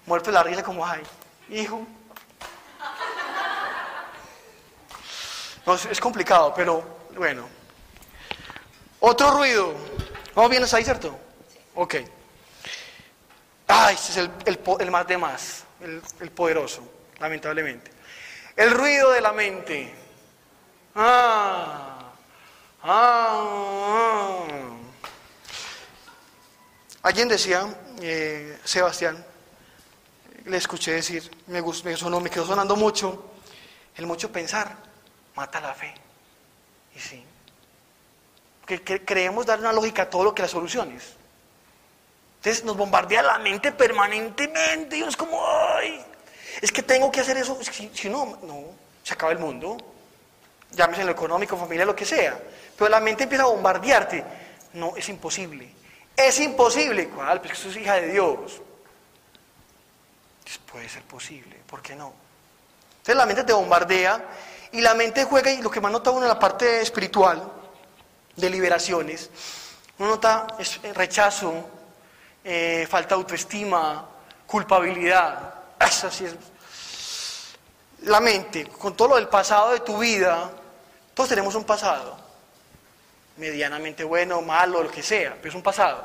Muerto de la risa como, ay, hijo. Es complicado, pero bueno. Otro ruido. ¿Vamos bien hasta ahí, cierto? Ok. Ay, este es el, el, más de más, el, el poderoso, lamentablemente. El ruido de la mente. Ah, ah, ah. Alguien decía, eh, Sebastián, le escuché decir, me, me, sonó, me quedó sonando mucho, el mucho pensar mata la fe. Y sí, que, creemos dar una lógica a todo lo que las soluciones. Entonces nos bombardea la mente permanentemente y uno es como, ay, es que tengo que hacer eso, si, no, no, se acaba el mundo llámese en lo económico, familia, lo que sea. Pero la mente empieza a bombardearte. No, es imposible. Es imposible. ¿Cuál? Pues que sos hija de Dios. puede ser posible. ¿Por qué no? Entonces la mente te bombardea y la mente juega, y lo que más nota uno en la parte espiritual, de liberaciones, uno nota eh, rechazo, eh, falta de autoestima, culpabilidad. Eso sí es. La mente, con todo lo del pasado de tu vida, todos tenemos un pasado, medianamente bueno, malo, lo que sea, pero es un pasado.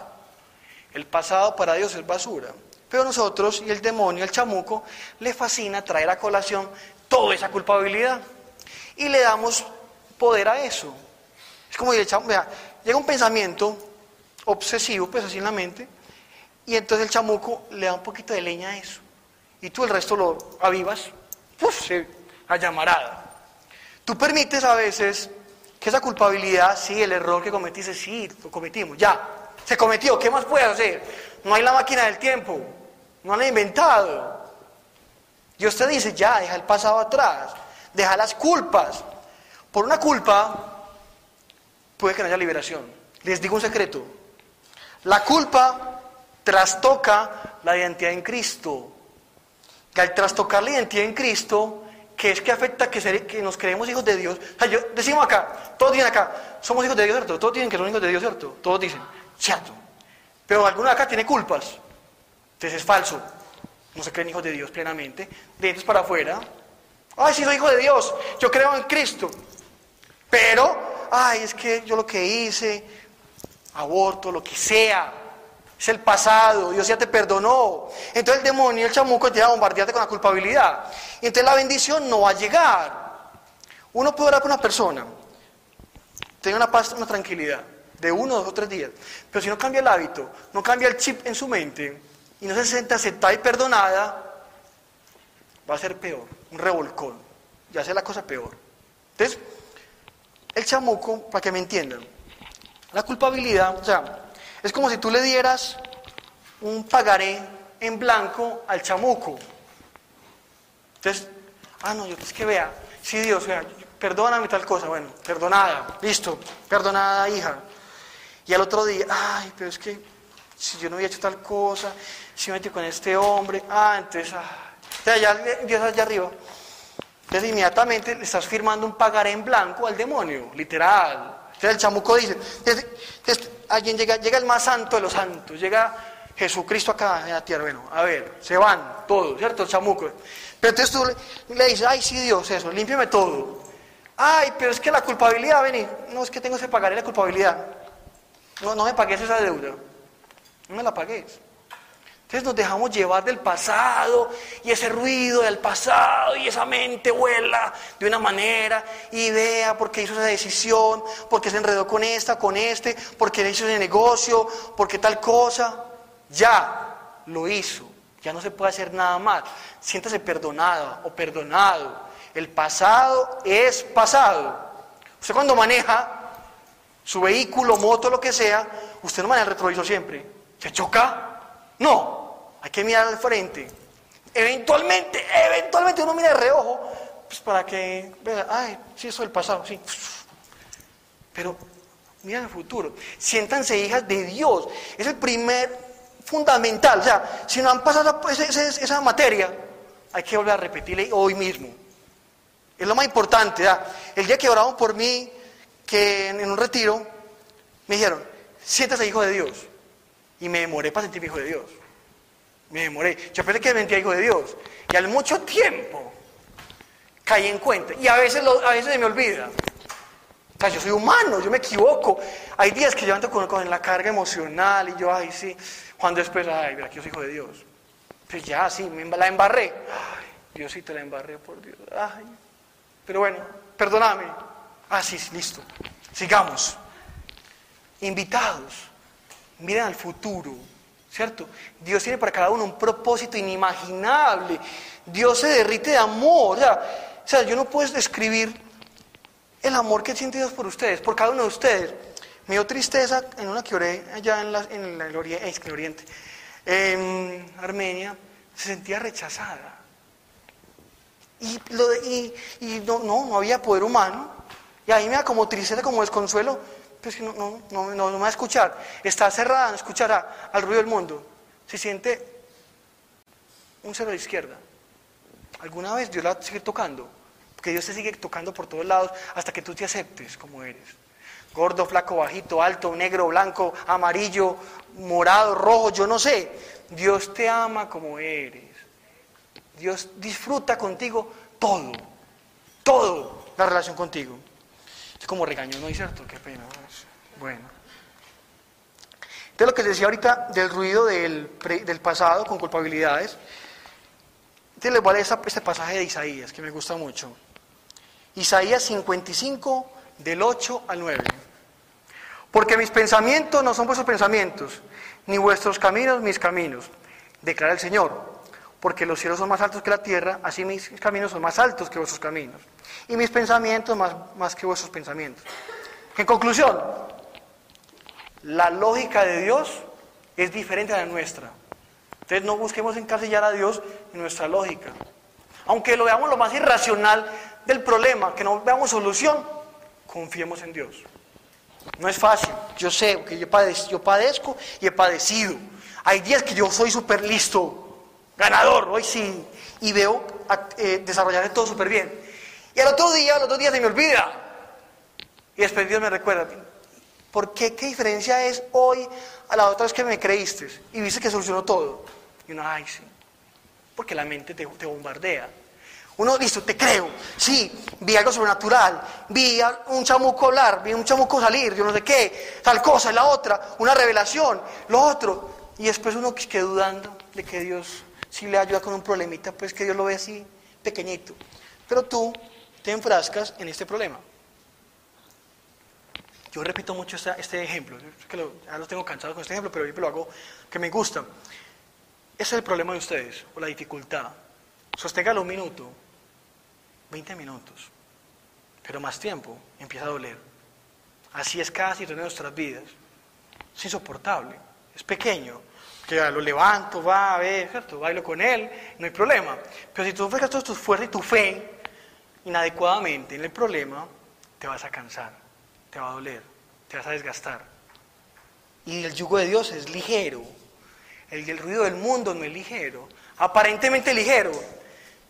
El pasado para Dios es basura. Pero nosotros y el demonio, el chamuco, le fascina traer a colación toda esa culpabilidad. Y le damos poder a eso. Es como el chamuco, vea, llega un pensamiento obsesivo, pues así en la mente, y entonces el chamuco le da un poquito de leña a eso. Y tú el resto lo avivas, ¡puf! se a llamarada. Tú permites a veces que esa culpabilidad, sí, el error que cometiste, sí, lo cometimos, ya, se cometió, ¿qué más puedes hacer? No hay la máquina del tiempo, no han inventado. Dios te dice, ya, deja el pasado atrás, deja las culpas. Por una culpa puede que no haya liberación. Les digo un secreto, la culpa trastoca la identidad en Cristo. Y al trastocar la identidad en Cristo, que es que afecta que, que nos creemos hijos de Dios. Yo, decimos acá, todos dicen acá, somos hijos de Dios, ¿cierto? Todos dicen que son hijos de Dios, ¿cierto? Todos dicen, ¿cierto? Pero alguno de acá tiene culpas. Entonces es falso. No se creen hijos de Dios plenamente. De para afuera. Ay, sí, soy hijo de Dios. Yo creo en Cristo. Pero, ay, es que yo lo que hice, aborto, lo que sea, es el pasado, Dios ya te perdonó. Entonces el demonio, el chamuco, te va a bombardearte con la culpabilidad. Y entonces la bendición no va a llegar. Uno puede orar por una persona, tenga una paz, una tranquilidad, de uno, dos o tres días. Pero si no cambia el hábito, no cambia el chip en su mente, y no se siente aceptada y perdonada, va a ser peor, un revolcón. Ya hace la cosa peor. Entonces, el chamuco, para que me entiendan, La culpabilidad, o sea, es como si tú le dieras un pagaré en blanco al chamuco. Entonces, ah, no, yo es que vea, sí Dios, vea, perdóname tal cosa, bueno, perdonada, listo, perdonada hija. Y al otro día, ay, pero es que si yo no había hecho tal cosa, si me metí con este hombre, ah, entonces, ah, allá, Dios allá arriba. Entonces inmediatamente le estás firmando un pagaré en blanco al demonio, literal. Entonces el chamuco dice, alguien llega, llega el más santo de los santos, llega Jesucristo acá en la tierra, bueno, a ver, se van todos, ¿cierto? El chamuco. Pero entonces tú le, dices, ay, sí, Dios, eso, límpiame todo. Ay, pero es que la culpabilidad, vení, no es que tengo que pagar la culpabilidad. No, no me pagues esa deuda. No me la pagues. Entonces nos dejamos llevar del pasado y ese ruido del pasado y esa mente vuela de una manera y vea por qué hizo esa decisión, por qué se enredó con esta, con este, por qué hizo ese negocio, por qué tal cosa. Ya lo hizo, ya no se puede hacer nada más. Siéntase perdonada o perdonado. El pasado es pasado. Usted cuando maneja su vehículo, moto, lo que sea, usted no maneja el retrovisor siempre. ¿Se choca? No, hay que mirar al frente. Eventualmente, eventualmente uno mira de reojo, pues para que vea, ay, sí, eso es el pasado, sí. Pero mira el futuro. Siéntanse hijas de Dios. Es el primer fundamental. O sea, si no han pasado esa, materia, hay que volver a repetirle hoy mismo. Es lo más importante. El día que oraron por mí, que en un retiro, me dijeron, siéntase hijo de Dios. Y me demoré para sentirme hijo de Dios. Me demoré. Yo pensé que me sentía hijo de Dios. Y al mucho tiempo caí en cuenta. Y a veces, a veces se me olvida. O sea, yo soy humano, yo me equivoco. Hay días que yo ando con, la carga emocional y yo, ay, sí. Cuando después, ay, mira, que yo soy hijo de Dios. Pues ya, sí, me la embarré. Ay, Diosito, la embarré, por Dios. Ay. Pero bueno, perdóname. Ah, sí, listo. Sigamos. Invitados miren al futuro, ¿cierto? Dios tiene para cada uno un propósito inimaginable. Dios se derrite de amor. O sea, yo no puedo describir el amor que siente Dios por ustedes, por cada uno de ustedes. Me dio tristeza en una que oré allá en, el, oriente, en Armenia, se sentía rechazada. Y, no, no, no había poder humano. Y ahí me da como tristeza, como desconsuelo pues no, no, no, no, me va a escuchar. Está cerrada, no escuchará al ruido del mundo. Se siente un cero de izquierda. ¿Alguna vez Dios la va tocando? Porque Dios te sigue tocando por todos lados hasta que tú te aceptes como eres. Gordo, flaco, bajito, alto, negro, blanco, amarillo, morado, rojo, yo no sé. Dios te ama como eres. Dios disfruta contigo todo, todo la relación contigo. Es como regaño, ¿no es cierto? Qué pena. Bueno. Entonces lo que les decía ahorita del ruido del, del pasado con culpabilidades, entonces les voy a leer este pasaje de Isaías que me gusta mucho. Isaías 55 del 8 al 9. Porque mis pensamientos no son vuestros pensamientos, ni vuestros caminos mis caminos, declara el Señor. Porque los cielos son más altos que la tierra, así mis caminos son más altos que vuestros caminos y mis pensamientos más, más que vuestros pensamientos. En conclusión, la lógica de Dios es diferente a la nuestra. Entonces no busquemos encasillar a Dios en nuestra lógica. Aunque lo veamos lo más irracional del problema, que no veamos solución, confiemos en Dios. No es fácil, yo sé que yo padezco, yo padezco y he padecido. Hay días que yo soy súper listo, ganador, hoy sí, y veo eh, desarrollar todo súper bien. Y al otro día, al otro día se me olvida. Y después Dios me recuerda, ¿por qué? ¿Qué diferencia es hoy a la otra vez que me creíste y viste que solucionó todo? Y uno, ay, sí, porque la mente te, bombardea. Uno, listo, te creo, sí, vi algo sobrenatural, vi un chamuco hablar, vi un chamuco salir, yo no sé qué, tal cosa, la otra, una revelación, lo otro. Y después uno queda dudando de que Dios, si le ayuda con un problemita, pues que Dios lo ve así, pequeñito. Pero tú te enfrascas en este problema. Yo repito mucho este, ejemplo, que lo, tengo cansado con este ejemplo, pero yo lo hago que me gusta. Ese es el problema de ustedes, o la dificultad. Sosténgalo un minuto, 20 minutos, pero más tiempo empieza a doler. Así es cada situación de nuestras vidas. Es insoportable, es pequeño. Que lo levanto, va a ver, ¿cierto? Bailo con él, no hay problema. Pero si tú enfocas todas tus fuerzas y tu fe inadecuadamente en el problema, te vas a cansar, te va a doler, te vas a desgastar. Y el yugo de Dios es ligero. El, ruido del mundo no es ligero. Aparentemente ligero.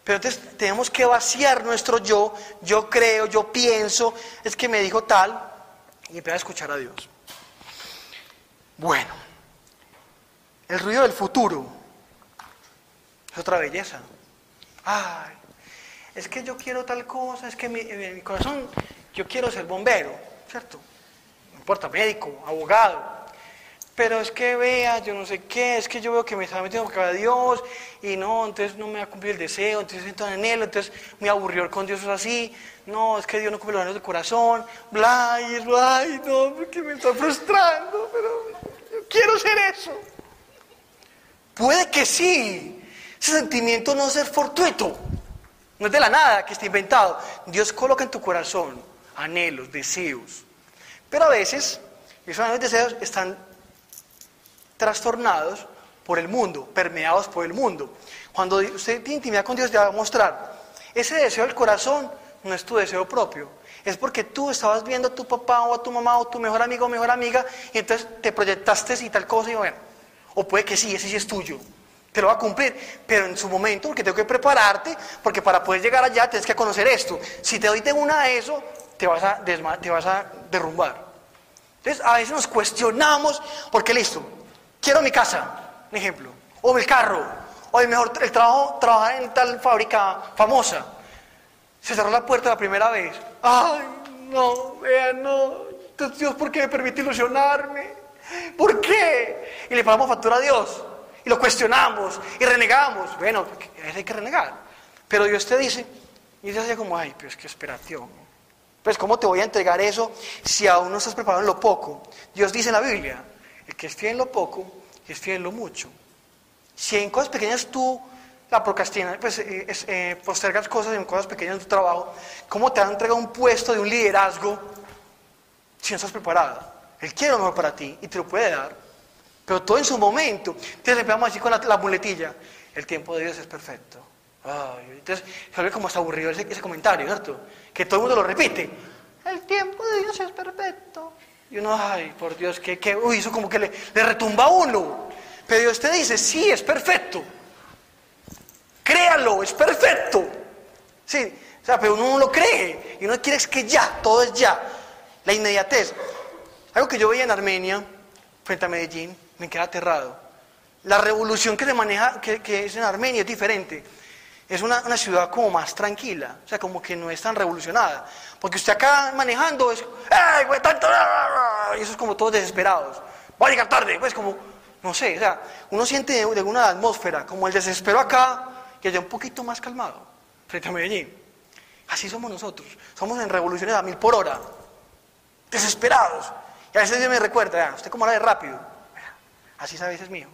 Pero entonces tenemos que vaciar nuestro yo. Yo creo, yo pienso, es que me dijo tal. Y empezar a escuchar a Dios. Bueno, el ruido del futuro es otra belleza. Ay, es que yo quiero tal cosa, es que mi, en mi corazón yo quiero ser bombero, ¿cierto? No importa, médico, abogado. Pero es que vea, yo no sé qué, es que yo veo que me está metiendo con Dios y no, entonces no me va a cumplir el deseo, entonces siento en él, entonces me aburrió con Dios es así, no, es que Dios no cumple los anhelos del corazón, bla, y ay, no, porque me está frustrando, pero yo quiero ser eso. Puede que sí, ese sentimiento no es fortuito, no es de la nada, que está inventado. Dios coloca en tu corazón anhelos, deseos, pero a veces esos anhelos y deseos están trastornados por el mundo, permeados por el mundo. Cuando usted tiene intimidad con Dios, te va a mostrar, ese deseo del corazón no es tu deseo propio, es porque tú estabas viendo a tu papá o a tu mamá o tu mejor amigo o mejor amiga y entonces te proyectaste y tal cosa y bueno, o puede que sí, ese sí es tuyo. Te lo va a cumplir, pero en su momento, porque tengo que prepararte, porque para poder llegar allá tienes que conocer esto. Si te doy de una a eso, te vas a, derrumbar. Entonces, a veces nos cuestionamos, porque listo, quiero mi casa, un ejemplo, o mi carro, o el mejor el trabajo, trabajar en tal fábrica famosa. Se cerró la puerta la primera vez. Ay, no, vean, no. Dios, ¿por qué me permite ilusionarme? ¿Por qué? Y le pagamos factura a Dios. Y lo cuestionamos y renegamos. Bueno, hay que renegar. Pero Dios te dice, y Dios dice como, ay, pues qué esperación. Pues ¿cómo te voy a entregar eso si aún no estás preparado en lo poco? Dios dice en la Biblia, el que esté en lo poco, es fiel en lo mucho. Si en cosas pequeñas tú la procrastinas, pues eh, eh, postergas cosas en cosas pequeñas en tu trabajo, ¿cómo te han entregado un puesto de un liderazgo si no estás preparado? Él quiere lo mejor para ti y te lo puede dar, pero todo en su momento. Entonces empezamos así con la, muletilla. El tiempo de Dios es perfecto. entonces se ve como hasta aburrido ese, comentario, ¿cierto? Que todo el mundo lo repite. El tiempo de Dios es perfecto. Y uno, ay, por Dios, que, que uy, eso como que le, le retumba a uno. Pero Dios te dice, sí, es perfecto. Créalo, es perfecto. Sí, o sea, pero uno no lo cree. Y uno quiere es que ya, todo es ya. La inmediatez. Algo que yo veía en Armenia, frente a Medellín, me queda aterrado. La revolución que se maneja, que, es en Armenia, es diferente. Es una, ciudad como más tranquila, o sea, como que no es tan revolucionada. Porque usted acá manejando es, ¡ay, güey, tanto! Y eso es como todos desesperados. Voy a llegar tarde, pues como, no sé, o sea, uno siente de, de una atmósfera, como el desespero acá, y allá un poquito más calmado, frente a Medellín. Así somos nosotros, somos en revoluciones a mil por hora, desesperados. A veces Dios me recuerda, usted cómo de rápido. Así es a veces mío.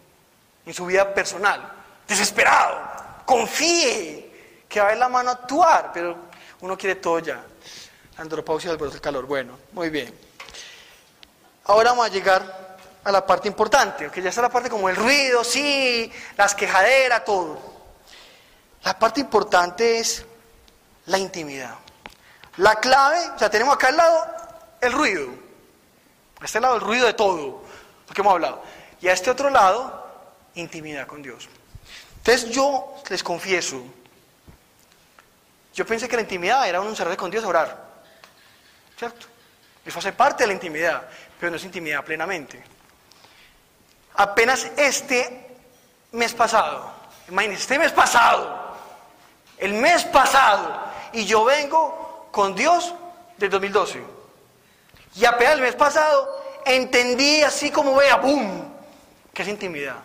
En su vida personal. Desesperado. Confíe que va a haber la mano a actuar. Pero uno quiere todo ya. Andropausia del calor. Bueno, muy bien. Ahora vamos a llegar a la parte importante. Que ya está la parte como el ruido, sí, las quejaderas, todo. La parte importante es la intimidad. La clave, o sea, tenemos acá al lado el ruido. A este lado el ruido de todo, lo que hemos hablado. Y a este otro lado, intimidad con Dios. Entonces yo les confieso, yo pensé que la intimidad era un cerrar con Dios a orar. ¿Cierto? Eso hace parte de la intimidad, pero no es intimidad plenamente. Apenas este mes pasado, imagínense, este mes pasado, el mes pasado, y yo vengo con Dios del 2012. Y apenas el mes pasado entendí así como vea, ¡boom! que es intimidad.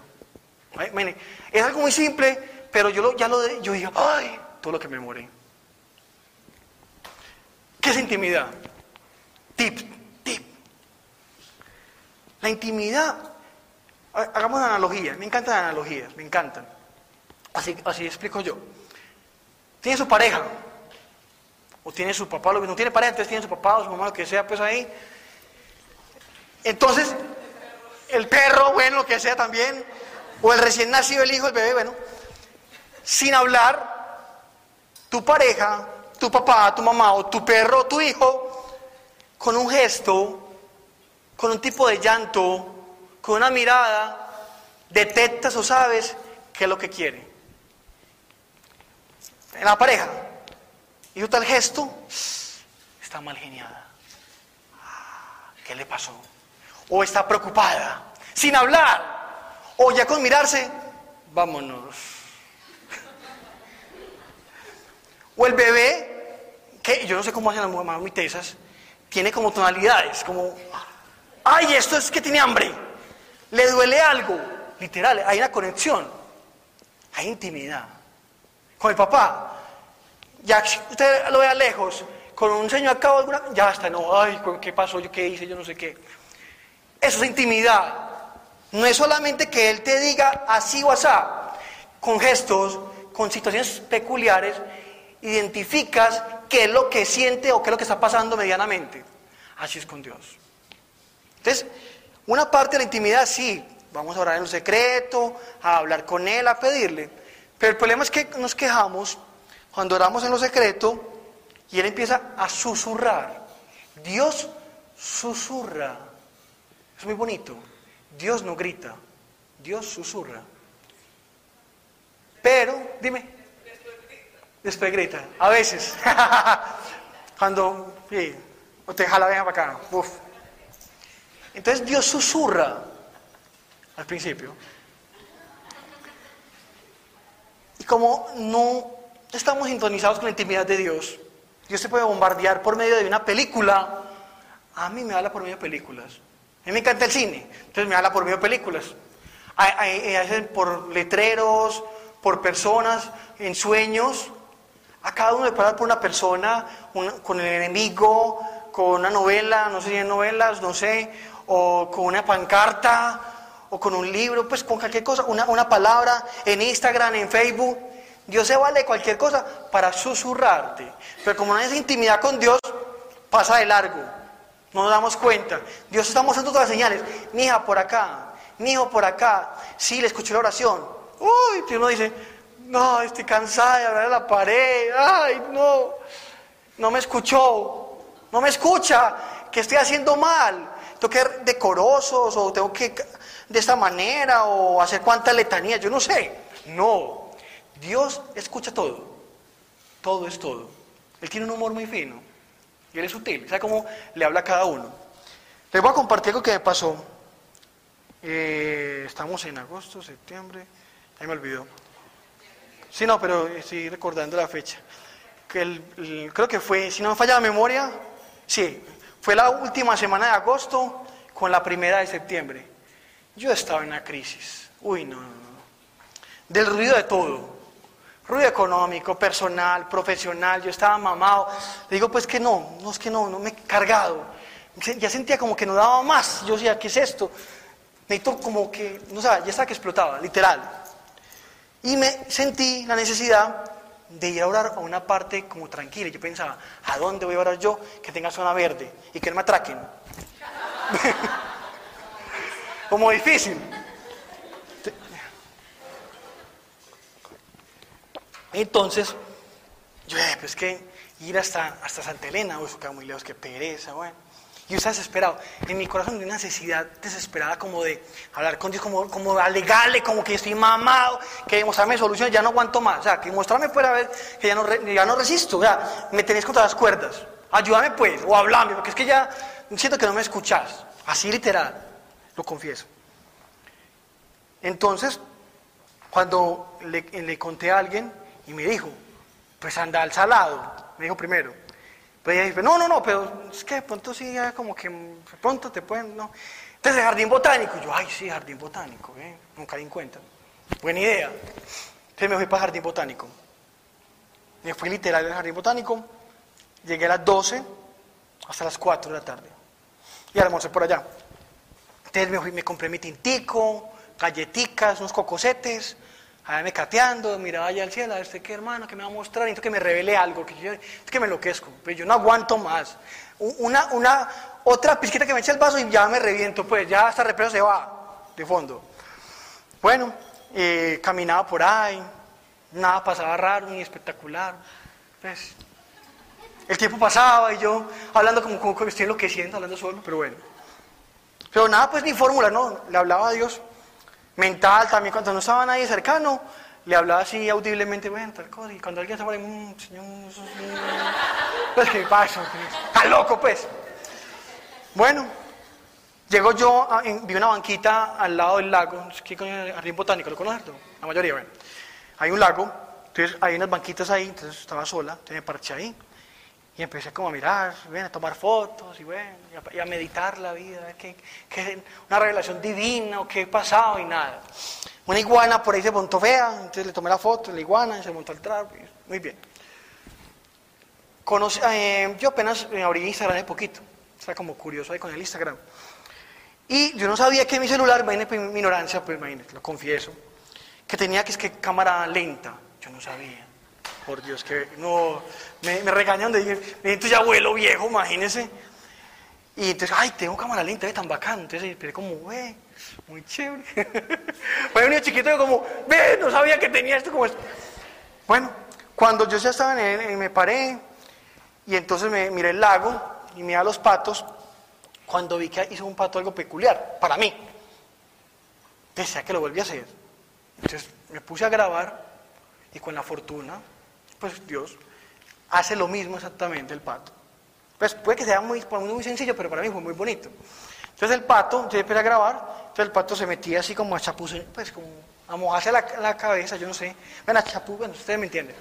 Es algo muy simple, pero yo, ya lo yo digo, ¡ay! Todo lo que me morí. ¿Qué es intimidad? Tip, tip. La intimidad, hagamos una analogía, me encantan las analogías, me encantan. Así, así explico yo. Tiene su pareja, o tiene su papá, lo que no tiene pareja, tiene su papá o su mamá, lo que sea, pues ahí. Entonces, el perro, bueno, lo que sea también, o el recién nacido, el hijo, el bebé, bueno, sin hablar, tu pareja, tu papá, tu mamá o tu perro, tu hijo, con un gesto, con un tipo de llanto, con una mirada, detectas o sabes qué es lo que quiere. En la pareja, y tal gesto, está mal geniada. Ah, ¿Qué le pasó? O está preocupada, sin hablar, o ya con mirarse, vámonos. O el bebé, que yo no sé cómo hacen las mamás muy tesas, tiene como tonalidades, como, ay, esto es que tiene hambre, le duele algo, literal, hay una conexión, hay intimidad. Con el papá, ya usted lo vea lejos, con un señor acá, alguna, ya está, no, ay, ¿qué pasó? ¿Yo qué hice? Yo no sé qué. Eso es intimidad. No es solamente que él te diga así o asá, con gestos, con situaciones peculiares, identificas qué es lo que siente o qué es lo que está pasando medianamente. Así es con Dios. Entonces, una parte de la intimidad sí, vamos a orar en un secreto, a hablar con Él, a pedirle. Pero el problema es que nos quejamos cuando oramos en lo secreto y Él empieza a susurrar. Dios susurra. Es muy bonito. Dios no grita, Dios susurra. Pero, dime. Después grita. A veces. Cuando, o te jala, venga para acá. Uf. Entonces Dios susurra al principio. Y como no estamos sintonizados con la intimidad de Dios, Dios se puede bombardear por medio de una película. A mí me habla por medio de películas. A mí me encanta el cine, entonces me habla por medio de películas. por letreros, por personas, en sueños. A cada uno le puede hablar por una persona, con el enemigo, con una novela, no sé si hay novelas, no sé, o con una pancarta, o con un libro, pues con cualquier cosa, una, una palabra en Instagram, en Facebook. Dios se vale cualquier cosa para susurrarte. Pero como no hay intimidad con Dios, pasa de largo. No nos damos cuenta. Dios está mostrando todas las señales. Mi hija por acá, hijo por acá. Sí, le escuché la oración. Uy, y uno dice, no, estoy cansada de hablar a la pared. Ay, no, no me escuchó. No me escucha. que estoy haciendo mal? ¿Tengo que ser decorosos o tengo que de esta manera o hacer cuántas letanías? Yo no sé. No. Dios escucha todo. Todo es todo. Él tiene un humor muy fino. Y él es sutil. ¿Sabe cómo le habla a cada uno? Les voy a compartir algo que me pasó. Eh, estamos en agosto, septiembre. Ahí me olvidó. Sí, no, pero estoy recordando la fecha. Creo que fue, si no me falla la memoria, sí, fue la última semana de agosto con la primera de septiembre. Yo estaba en una crisis. Uy, no, no, no. Del ruido de todo ruido económico, personal, profesional, yo estaba mamado. Le digo, pues que no, no es que no, no me he cargado. Ya sentía como que no daba más. Yo decía, ¿qué es esto? Necesito como que, no sé, ya estaba que explotaba, literal. Y me sentí la necesidad de ir a orar a una parte como tranquila. Yo pensaba, ¿a dónde voy a orar yo que tenga zona verde y que no me atraquen? como difícil. Entonces, yo, eh, pues que ir hasta, hasta Santa Elena, o eso queda muy lejos, qué pereza, bueno. Yo estaba desesperado. En mi corazón hay una necesidad desesperada como de hablar con Dios, como, como alegarle, como que estoy mamado, que demostrarme soluciones, ya no aguanto más. O sea, que mostrarme fuera ver que ya no, ya no resisto. O sea, me tenés contra las cuerdas. Ayúdame pues, o hablame, porque es que ya siento que no me escuchás. Así literal, lo confieso. Entonces, cuando le, le conté a alguien, y me dijo, pues anda al salado, me dijo primero. Pues ella dijo, no, no, no, pero es que de pronto sí, ya como que pronto te pueden, no. Entonces, jardín botánico. yo, ay, sí, jardín botánico, ¿eh? nunca di en cuenta. Buena idea. Entonces me fui para jardín botánico. Me fui literal al jardín botánico. Llegué a las 12 hasta las 4 de la tarde. Y almorcé por allá. Entonces me, fui, me compré mi tintico, galletitas, unos cocosetes me cateando, miraba allá al cielo, a ver qué hermano, que me va a mostrar, necesito que me revele algo, que que me enloquezco, pero yo no aguanto más. Una, una, otra pizquita que me echa el vaso y ya me reviento, pues ya hasta represo se va de fondo. Bueno, eh, caminaba por ahí, nada pasaba raro ni espectacular. Pues, el tiempo pasaba y yo hablando como, como que estoy enloqueciendo, hablando solo, pero bueno. Pero nada, pues ni fórmula, ¿no? Le hablaba a Dios. Mental también, cuando no estaba nadie cercano, le hablaba así audiblemente, bueno, tal cosa. Y cuando alguien estaba ahí, mmm, señor, pues qué pasa, está loco, pues. Bueno, llego yo, vi una banquita al lado del lago, ¿qué coño? Jardín Botánico, ¿lo conoces? La mayoría, bueno. Hay un lago, entonces hay unas banquitas ahí, entonces estaba sola, entonces me parché ahí. Y empecé como a mirar, a tomar fotos y bueno, y a, meditar la vida, que, una revelación divina o qué pasado y nada. Una iguana por ahí se montó fea, entonces le tomé la foto, la iguana, y se montó al trapo, muy bien. Eh, yo apenas abrí Instagram hace poquito, estaba como curioso ahí con el Instagram. Y yo no sabía que mi celular, imagínate mi ignorancia, pues imagínate, lo confieso, que tenía que es que cámara lenta, yo no sabía. Por Dios, que no, me, me regañan de decir, entonces abuelo viejo, imagínese. Y entonces, ay, tengo cámara lenta, es tan bacán. Entonces, pero como, ve, muy chévere. Fue un niño chiquito como, ve, no sabía que tenía esto como esto. Bueno, cuando yo ya estaba en él, me paré y entonces me miré el lago y miré a los patos. Cuando vi que hizo un pato algo peculiar, para mí, desea que lo volví a hacer. Entonces me puse a grabar y con la fortuna pues Dios hace lo mismo exactamente el pato. Pues puede que sea muy, muy sencillo, pero para mí fue muy bonito. Entonces el pato, yo empecé a grabar, entonces el pato se metía así como a chapuz, pues como a mojarse la, la cabeza, yo no sé. Bueno, a chapuz, bueno, ustedes me entienden.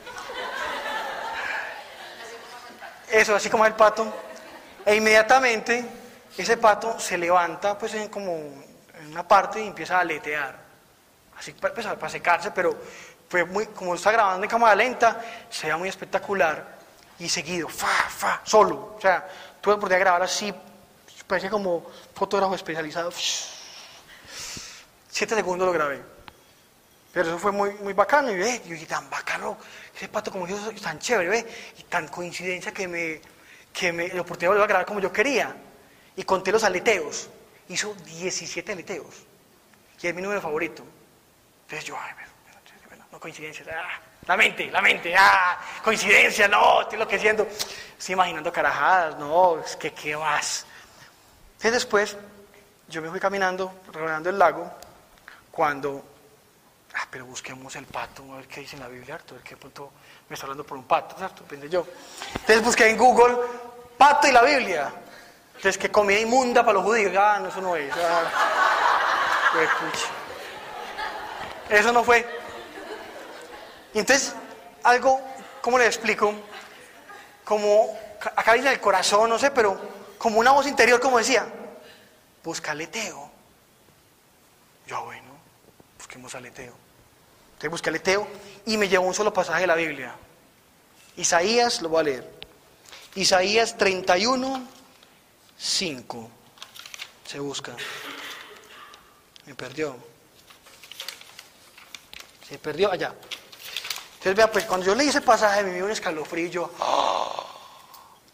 Eso, así como el pato. E inmediatamente ese pato se levanta pues en como en una parte y empieza a aletear. Así pues, para secarse, pero fue muy, como está grabando en cámara lenta, se veía muy espectacular y seguido, fa, fa, solo. O sea, tuve la oportunidad de grabar así, parecía como fotógrafo especializado. Siete segundos lo grabé. Pero eso fue muy, muy bacano y ve, yo dije, tan bacano, ese pato como yo, tan chévere, ve, y tan coincidencia que me, que me, la oportunidad de a grabar como yo quería. Y conté los aleteos, hizo 17 aleteos, y es mi número favorito. Entonces yo, ay, no coincidencia, ah, la mente, la mente, ah, coincidencia, no, estoy enloqueciendo. Estoy imaginando carajadas, no, es que qué más. Entonces después, yo me fui caminando, rodeando el lago, cuando, ah, pero busquemos el pato, a ver qué dice en la Biblia, a ver qué punto me está hablando por un pato, ¿cierto? Depende yo. Entonces busqué en Google, pato y la Biblia. Entonces, que comida inmunda para los judíos, ah, no, eso no es. Ah, eso no fue. Y entonces, algo, ¿cómo le explico? Como, acá dice el corazón, no sé, pero como una voz interior, como decía, busca aleteo. Yo, ah, bueno, busquemos aleteo. Entonces busqué aleteo y me llevó un solo pasaje de la Biblia. Isaías, lo voy a leer. Isaías 31, 5. Se busca. Me perdió. Se perdió allá. Entonces, vea, pues cuando yo leí ese pasaje me dio un escalofrío y yo, ¡ah!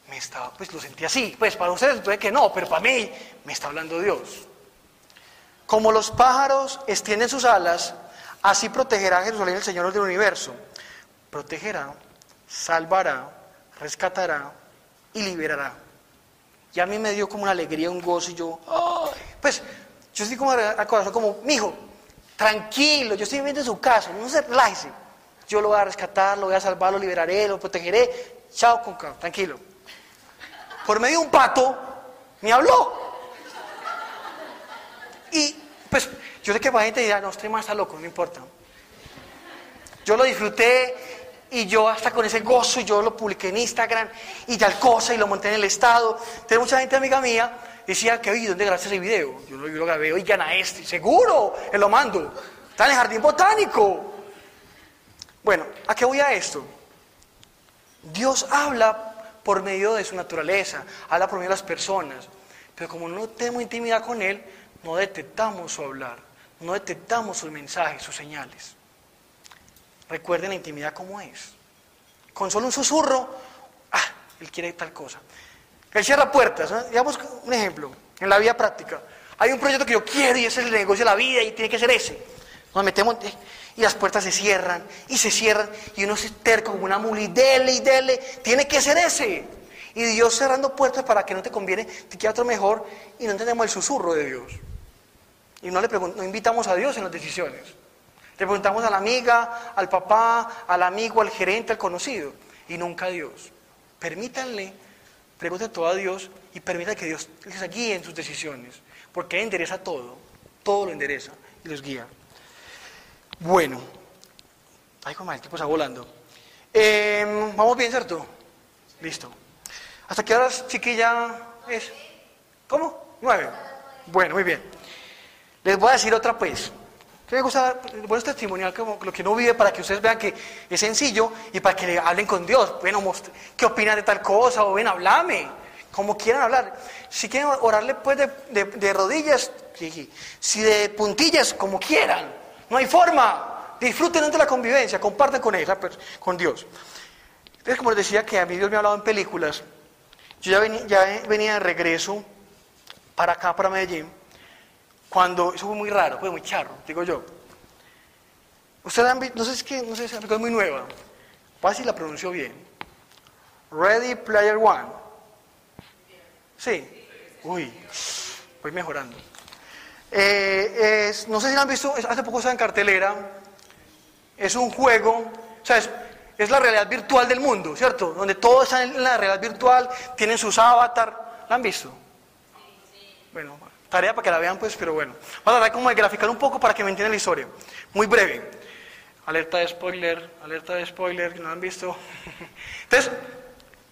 me estaba, pues lo sentí así. Pues para ustedes puede que no, pero para mí me está hablando Dios. Como los pájaros extienden sus alas, así protegerá Jerusalén el Señor del universo. Protegerá, salvará, rescatará y liberará. Y a mí me dio como una alegría, un gozo y yo, pues yo estoy como al corazón como, mijo, tranquilo, yo estoy viviendo en su casa, no se relájese yo lo voy a rescatar, lo voy a salvar, lo liberaré, lo protegeré. Chao, con tranquilo. Por medio de un pato, me habló. Y pues yo sé que para gente dirá, no, estoy más está loco, no importa. Yo lo disfruté y yo hasta con ese gozo, yo lo publiqué en Instagram y tal cosa y lo monté en el estado. Entonces mucha gente amiga mía decía que, oye, ¿dónde grabaste ese video? Yo yo lo grabé, oigan a este, seguro, él lo mando. Está en el jardín botánico. Bueno, ¿a qué voy a esto? Dios habla por medio de su naturaleza, habla por medio de las personas, pero como no tenemos intimidad con Él, no detectamos su hablar, no detectamos sus mensajes, sus señales. Recuerden la intimidad como es. Con solo un susurro, ah, Él quiere tal cosa. Él cierra puertas. Digamos un ejemplo, en la vida práctica. Hay un proyecto que yo quiero y ese es el negocio de la vida y tiene que ser ese. Nos metemos y las puertas se cierran y se cierran y uno se terco como una mula y dele y dele. Tiene que ser ese. Y Dios cerrando puertas para que no te conviene, te queda otro mejor y no entendemos el susurro de Dios. Y no le no invitamos a Dios en las decisiones. Le preguntamos a la amiga, al papá, al amigo, al gerente, al conocido. Y nunca a Dios. Permítanle, pregúntenle todo a Dios y permítanle que Dios les guíe en sus decisiones. Porque Él endereza todo. Todo lo endereza y los guía. Bueno. Ay, como el tiempo está volando. Em, Vamos bien, ¿cierto? Listo. ¿Hasta qué horas, chiquilla, es? ¿Cómo? Nueve. Bueno, muy bien. Les voy a decir otra pues. Que me gusta, bueno, testimonial como lo que no vive para que ustedes vean que es sencillo y para que le hablen con Dios. Bueno, ¿qué opinan de tal cosa? O ven, hablame, como quieran hablar. Si quieren orarle pues de, de, rodillas, si de puntillas, como quieran. No hay forma. Disfruten de la convivencia, compartan con ella, pues, con Dios. Entonces, como les decía que a mí Dios me ha hablado en películas, yo ya venía, de regreso para acá, para Medellín cuando, eso fue muy raro, fue muy charro, digo yo. Ustedes han visto, no sé si es no sé si es muy nueva, fácil la pronunció bien. Ready Player One. Sí. Uy, voy mejorando. Eh, no sé si la han visto, hace poco estaba en cartelera. Es un juego, o sea, es, la realidad virtual del mundo, ¿cierto? Donde todo está en la realidad virtual, tienen sus avatar. ¿La han visto? Bueno, Tarea para que la vean, pues, pero bueno. Vamos a tratar como de graficar un poco para que me entiendan la historia. Muy breve. Alerta de spoiler, alerta de spoiler, ¿no han visto? Entonces,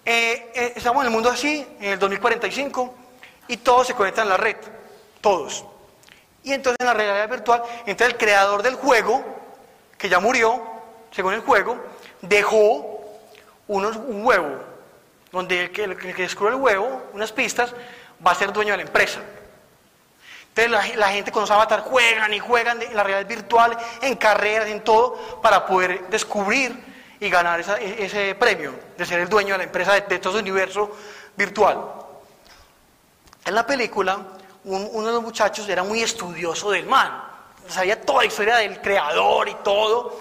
eh, eh, estamos en el mundo así, en el 2045, y todos se conectan a la red. Todos. Y entonces en la realidad virtual, entonces el creador del juego, que ya murió, según el juego, dejó unos, un huevo, donde el que, el descubre el huevo, unas pistas, va a ser dueño de la empresa. Entonces la, gente con los avatar juegan y juegan en la realidad virtual, en carreras, en todo, para poder descubrir y ganar e, ese premio de ser el dueño de la empresa de, todo ese universo virtual. En la película, uno de los muchachos era muy estudioso del man, sabía toda la historia del creador y todo,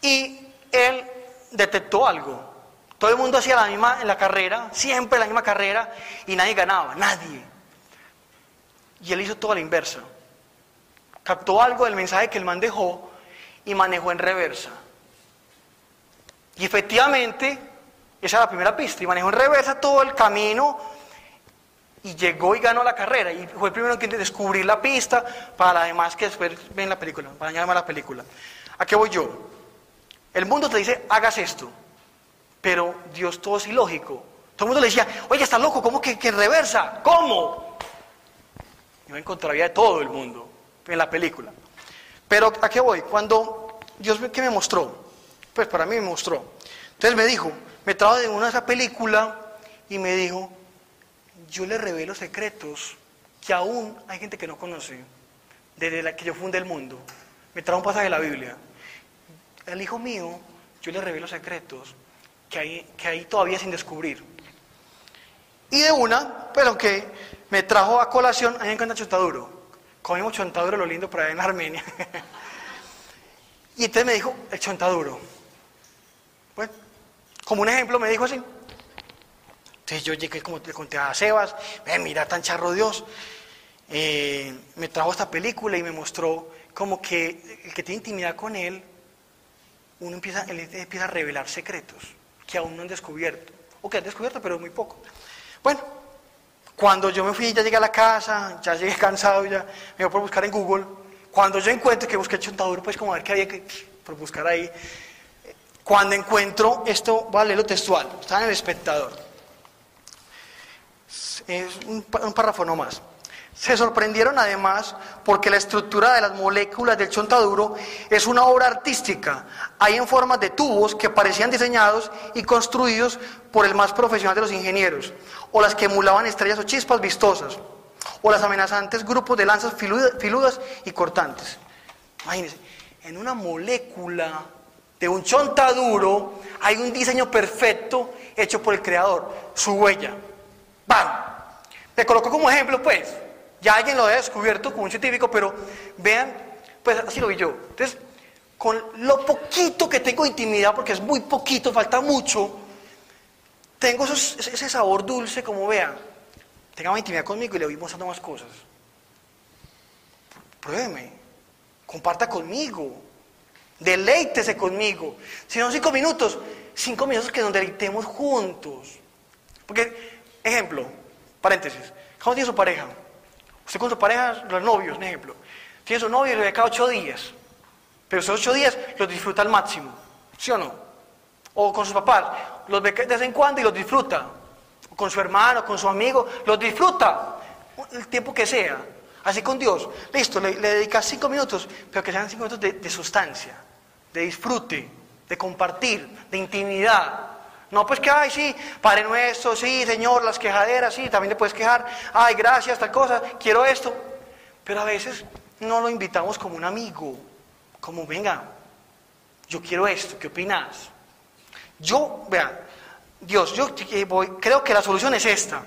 y él detectó algo. Todo el mundo hacía la misma en la carrera, siempre la misma carrera, y nadie ganaba, nadie. Y él hizo toda la inversa. Captó algo del mensaje que el man dejó y manejó en reversa. Y efectivamente, esa es la primera pista. Y manejó en reversa todo el camino y llegó y ganó la carrera. Y fue el primero que descubrir la pista para además que después ven la película, para añadirme la película. ¿A qué voy yo? El mundo te dice, hagas esto. Pero Dios todo es ilógico. Todo el mundo le decía, oye, está loco, ¿cómo que, que en reversa? ¿Cómo? no encontraría de todo el mundo en la película. Pero ¿a qué voy? Cuando Dios ¿qué me mostró, pues para mí me mostró. Entonces me dijo, me trajo de una esa película y me dijo, yo le revelo secretos que aún hay gente que no conoce, desde la que yo fundé el mundo. Me trajo un pasaje de la Biblia. El hijo mío, yo le revelo secretos que hay, que hay todavía sin descubrir. Y de una, pero que me trajo a colación, a mí me encanta chontaduro. Comimos chontaduro, lo lindo por allá en Armenia. y entonces me dijo, el chontaduro. Bueno, como un ejemplo me dijo así. Entonces yo llegué, como te conté a Sebas, mira tan charro Dios. Eh, me trajo esta película y me mostró como que el que tiene intimidad con él, uno empieza, él empieza a revelar secretos que aún no han descubierto, o que han descubierto, pero muy poco. Bueno, cuando yo me fui, ya llegué a la casa, ya llegué cansado, ya me voy por buscar en Google. Cuando yo encuentro que busqué chontaduro, pues como a ver qué había que por buscar ahí. Cuando encuentro esto, voy a leerlo textual, está en el espectador. Es un, párrafo no más. Se sorprendieron además porque la estructura de las moléculas del chontaduro es una obra artística. Hay en formas de tubos que parecían diseñados y construidos por el más profesional de los ingenieros, o las que emulaban estrellas o chispas vistosas, o las amenazantes grupos de lanzas filudas y cortantes. Imagínense, en una molécula de un chontaduro hay un diseño perfecto hecho por el creador, su huella. ¡Bam! Me coloco como ejemplo, pues. Ya alguien lo ha descubierto como un científico, pero vean, pues así lo vi yo. Entonces, con lo poquito que tengo de intimidad, porque es muy poquito, falta mucho, tengo ese sabor dulce, como vean. Tenga más intimidad conmigo y le voy mostrando más cosas. Pruébeme, comparta conmigo, deleítese conmigo. Si no cinco minutos, cinco minutos que nos deleitemos juntos. Porque, ejemplo, paréntesis, ¿cómo tiene su pareja? Usted con su pareja, los novios, un ejemplo. Tiene su novio y le cada ocho días. Pero esos ocho días los disfruta al máximo. ¿Sí o no? O con sus papás, los ve de vez en cuando y los disfruta. O con su hermano, con su amigo, los disfruta. El tiempo que sea. Así con Dios. Listo, le, le dedicas cinco minutos, pero que sean cinco minutos de, de sustancia, de disfrute, de compartir, de intimidad. No, pues que, ay, sí, Padre nuestro, sí, Señor, las quejaderas, sí, también te puedes quejar, ay, gracias, tal cosa, quiero esto. Pero a veces no lo invitamos como un amigo, como, venga, yo quiero esto, ¿qué opinas? Yo, vean, Dios, yo creo que la solución es esta.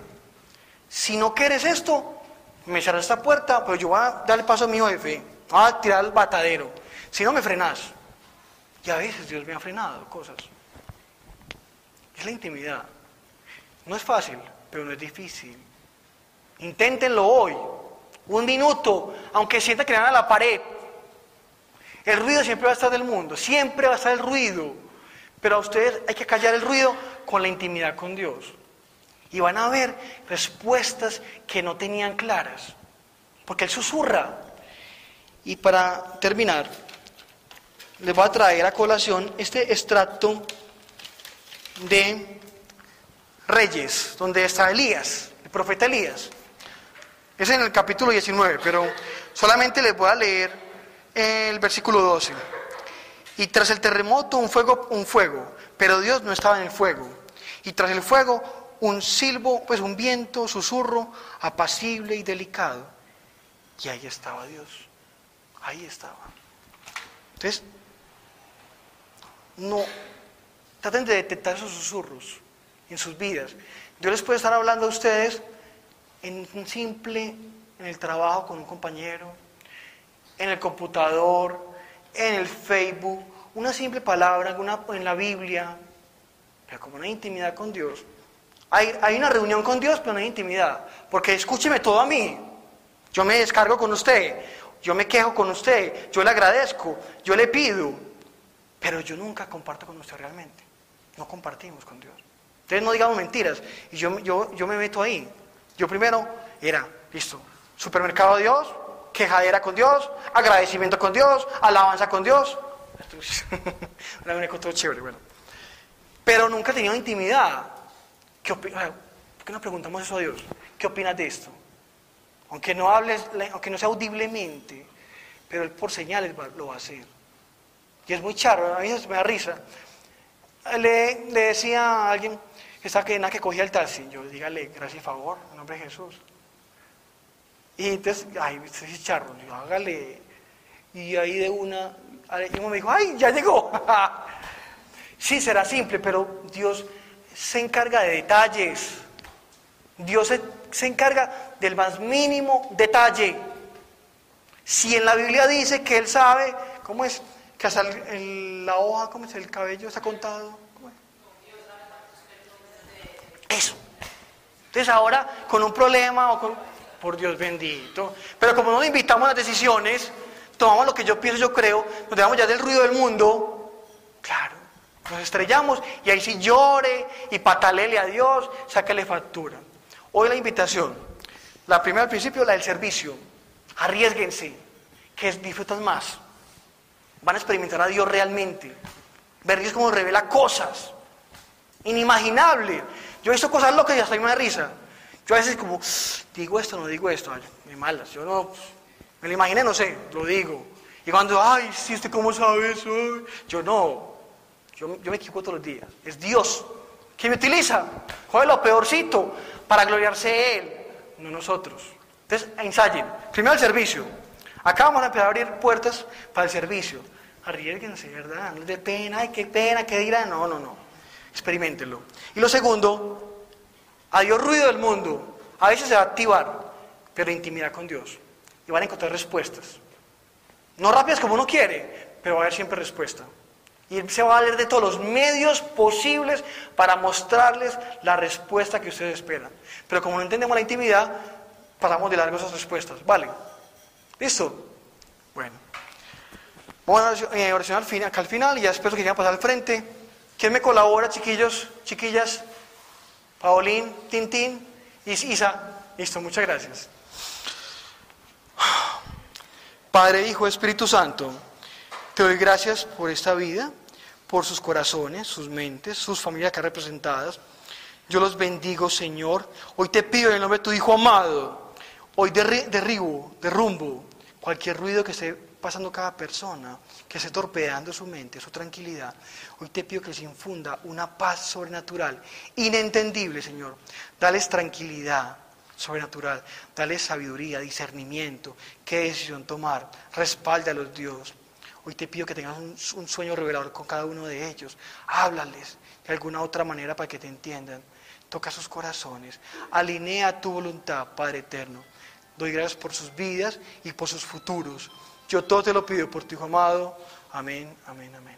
Si no quieres esto, me cerras esta puerta, pero yo voy a darle paso a mi jefe, voy a tirar el batadero. Si no, me frenas. Y a veces Dios me ha frenado cosas. Es la intimidad. No es fácil, pero no es difícil. Inténtenlo hoy. Un minuto, aunque sienta que le dan a la pared. El ruido siempre va a estar del mundo, siempre va a estar el ruido. Pero a ustedes hay que callar el ruido con la intimidad con Dios. Y van a ver respuestas que no tenían claras. Porque Él susurra. Y para terminar, les voy a traer a colación este extracto de Reyes, donde está Elías, el profeta Elías. Es en el capítulo 19, pero solamente les voy a leer el versículo 12. Y tras el terremoto un fuego, un fuego, pero Dios no estaba en el fuego. Y tras el fuego un silbo, pues un viento, susurro, apacible y delicado. Y ahí estaba Dios. Ahí estaba. Entonces, no Traten de detectar esos susurros en sus vidas. Dios les puede estar hablando a ustedes en un simple, en el trabajo con un compañero, en el computador, en el Facebook, una simple palabra en la Biblia, pero como una intimidad con Dios. Hay, hay una reunión con Dios, pero no hay intimidad. Porque escúcheme todo a mí. Yo me descargo con usted, yo me quejo con usted, yo le agradezco, yo le pido, pero yo nunca comparto con usted realmente no compartimos con Dios. Entonces no digamos mentiras. Y yo, yo, yo me meto ahí. Yo primero era, listo, supermercado de Dios, quejadera con Dios, agradecimiento con Dios, alabanza con Dios. Una todo chévere, bueno. Pero nunca he tenido intimidad. ¿Qué ¿Por qué no preguntamos eso a Dios? ¿Qué opinas de esto? Aunque no hables, aunque no sea audiblemente, pero él por señales lo va a hacer. Y es muy charro, a mí me da risa, le, decía a alguien que estaba que cogía el taxi, yo dígale gracias y favor, en nombre de Jesús. Y entonces, ay, usted es charro, yo hágale. Y ahí de una, y uno me dijo, ay, ya llegó. sí, será simple, pero Dios se encarga de detalles. Dios se, se encarga del más mínimo detalle. Si en la Biblia dice que Él sabe, ¿cómo es? La hoja, ¿cómo es? El cabello está contado. Eso. Entonces ahora, con un problema o con... Por Dios bendito. Pero como no le invitamos a las decisiones, tomamos lo que yo pienso, yo creo, nos dejamos ya del ruido del mundo, claro, nos estrellamos y ahí sí llore y patalele a Dios, sáquele factura. Hoy la invitación, la primera al principio, la del servicio. Arriesguense, que disfrutan más van a experimentar a Dios realmente. Ver Dios como revela cosas inimaginables. Yo he visto cosas locas y hasta me da risa. Yo a veces como, digo esto, no digo esto, me malas. Yo no, me lo imaginé, no sé, lo digo. Y cuando, ay, si usted cómo sabe eso, yo no, yo, yo me equivoco todos los días. Es Dios quien me utiliza. Joder, lo peorcito para gloriarse Él, no nosotros. Entonces, ensayen. Primero el servicio. Acá vamos a empezar a abrir puertas para el servicio arriesguense, ¿verdad? No es de pena, ay, qué pena, qué dirán. No, no, no. Experimentenlo. Y lo segundo, Adiós ruido del mundo. A veces se va a activar, pero intimidad con Dios. Y van a encontrar respuestas. No rápidas como uno quiere, pero va a haber siempre respuesta. Y Él se va a valer de todos los medios posibles para mostrarles la respuesta que ustedes esperan. Pero como no entendemos la intimidad, pasamos de largo esas respuestas. ¿Vale? ¿Listo? Bueno. Vamos a eh, oración al final, acá al final y ya después que quieran pasar al frente. ¿Quién me colabora, chiquillos, chiquillas? Paulín, Tintín, Isa. Listo, muchas gracias. Padre, Hijo, Espíritu Santo, te doy gracias por esta vida, por sus corazones, sus mentes, sus familias acá representadas. Yo los bendigo, Señor. Hoy te pido en el nombre de tu Hijo amado, hoy derribo, derrumbo cualquier ruido que esté pasando cada persona, que esté torpedeando su mente, su tranquilidad. Hoy te pido que les infunda una paz sobrenatural, inentendible, Señor. Dales tranquilidad, sobrenatural. Dale sabiduría, discernimiento, qué decisión tomar. Respáldalos, Dios. Hoy te pido que tengas un, sueño revelador con cada uno de ellos. Háblales de alguna otra manera para que te entiendan. Toca sus corazones. Alinea tu voluntad, Padre eterno. Doy gracias por sus vidas y por sus futuros. Yo todo te lo pido por tu Hijo amado. Amén, amén, amén.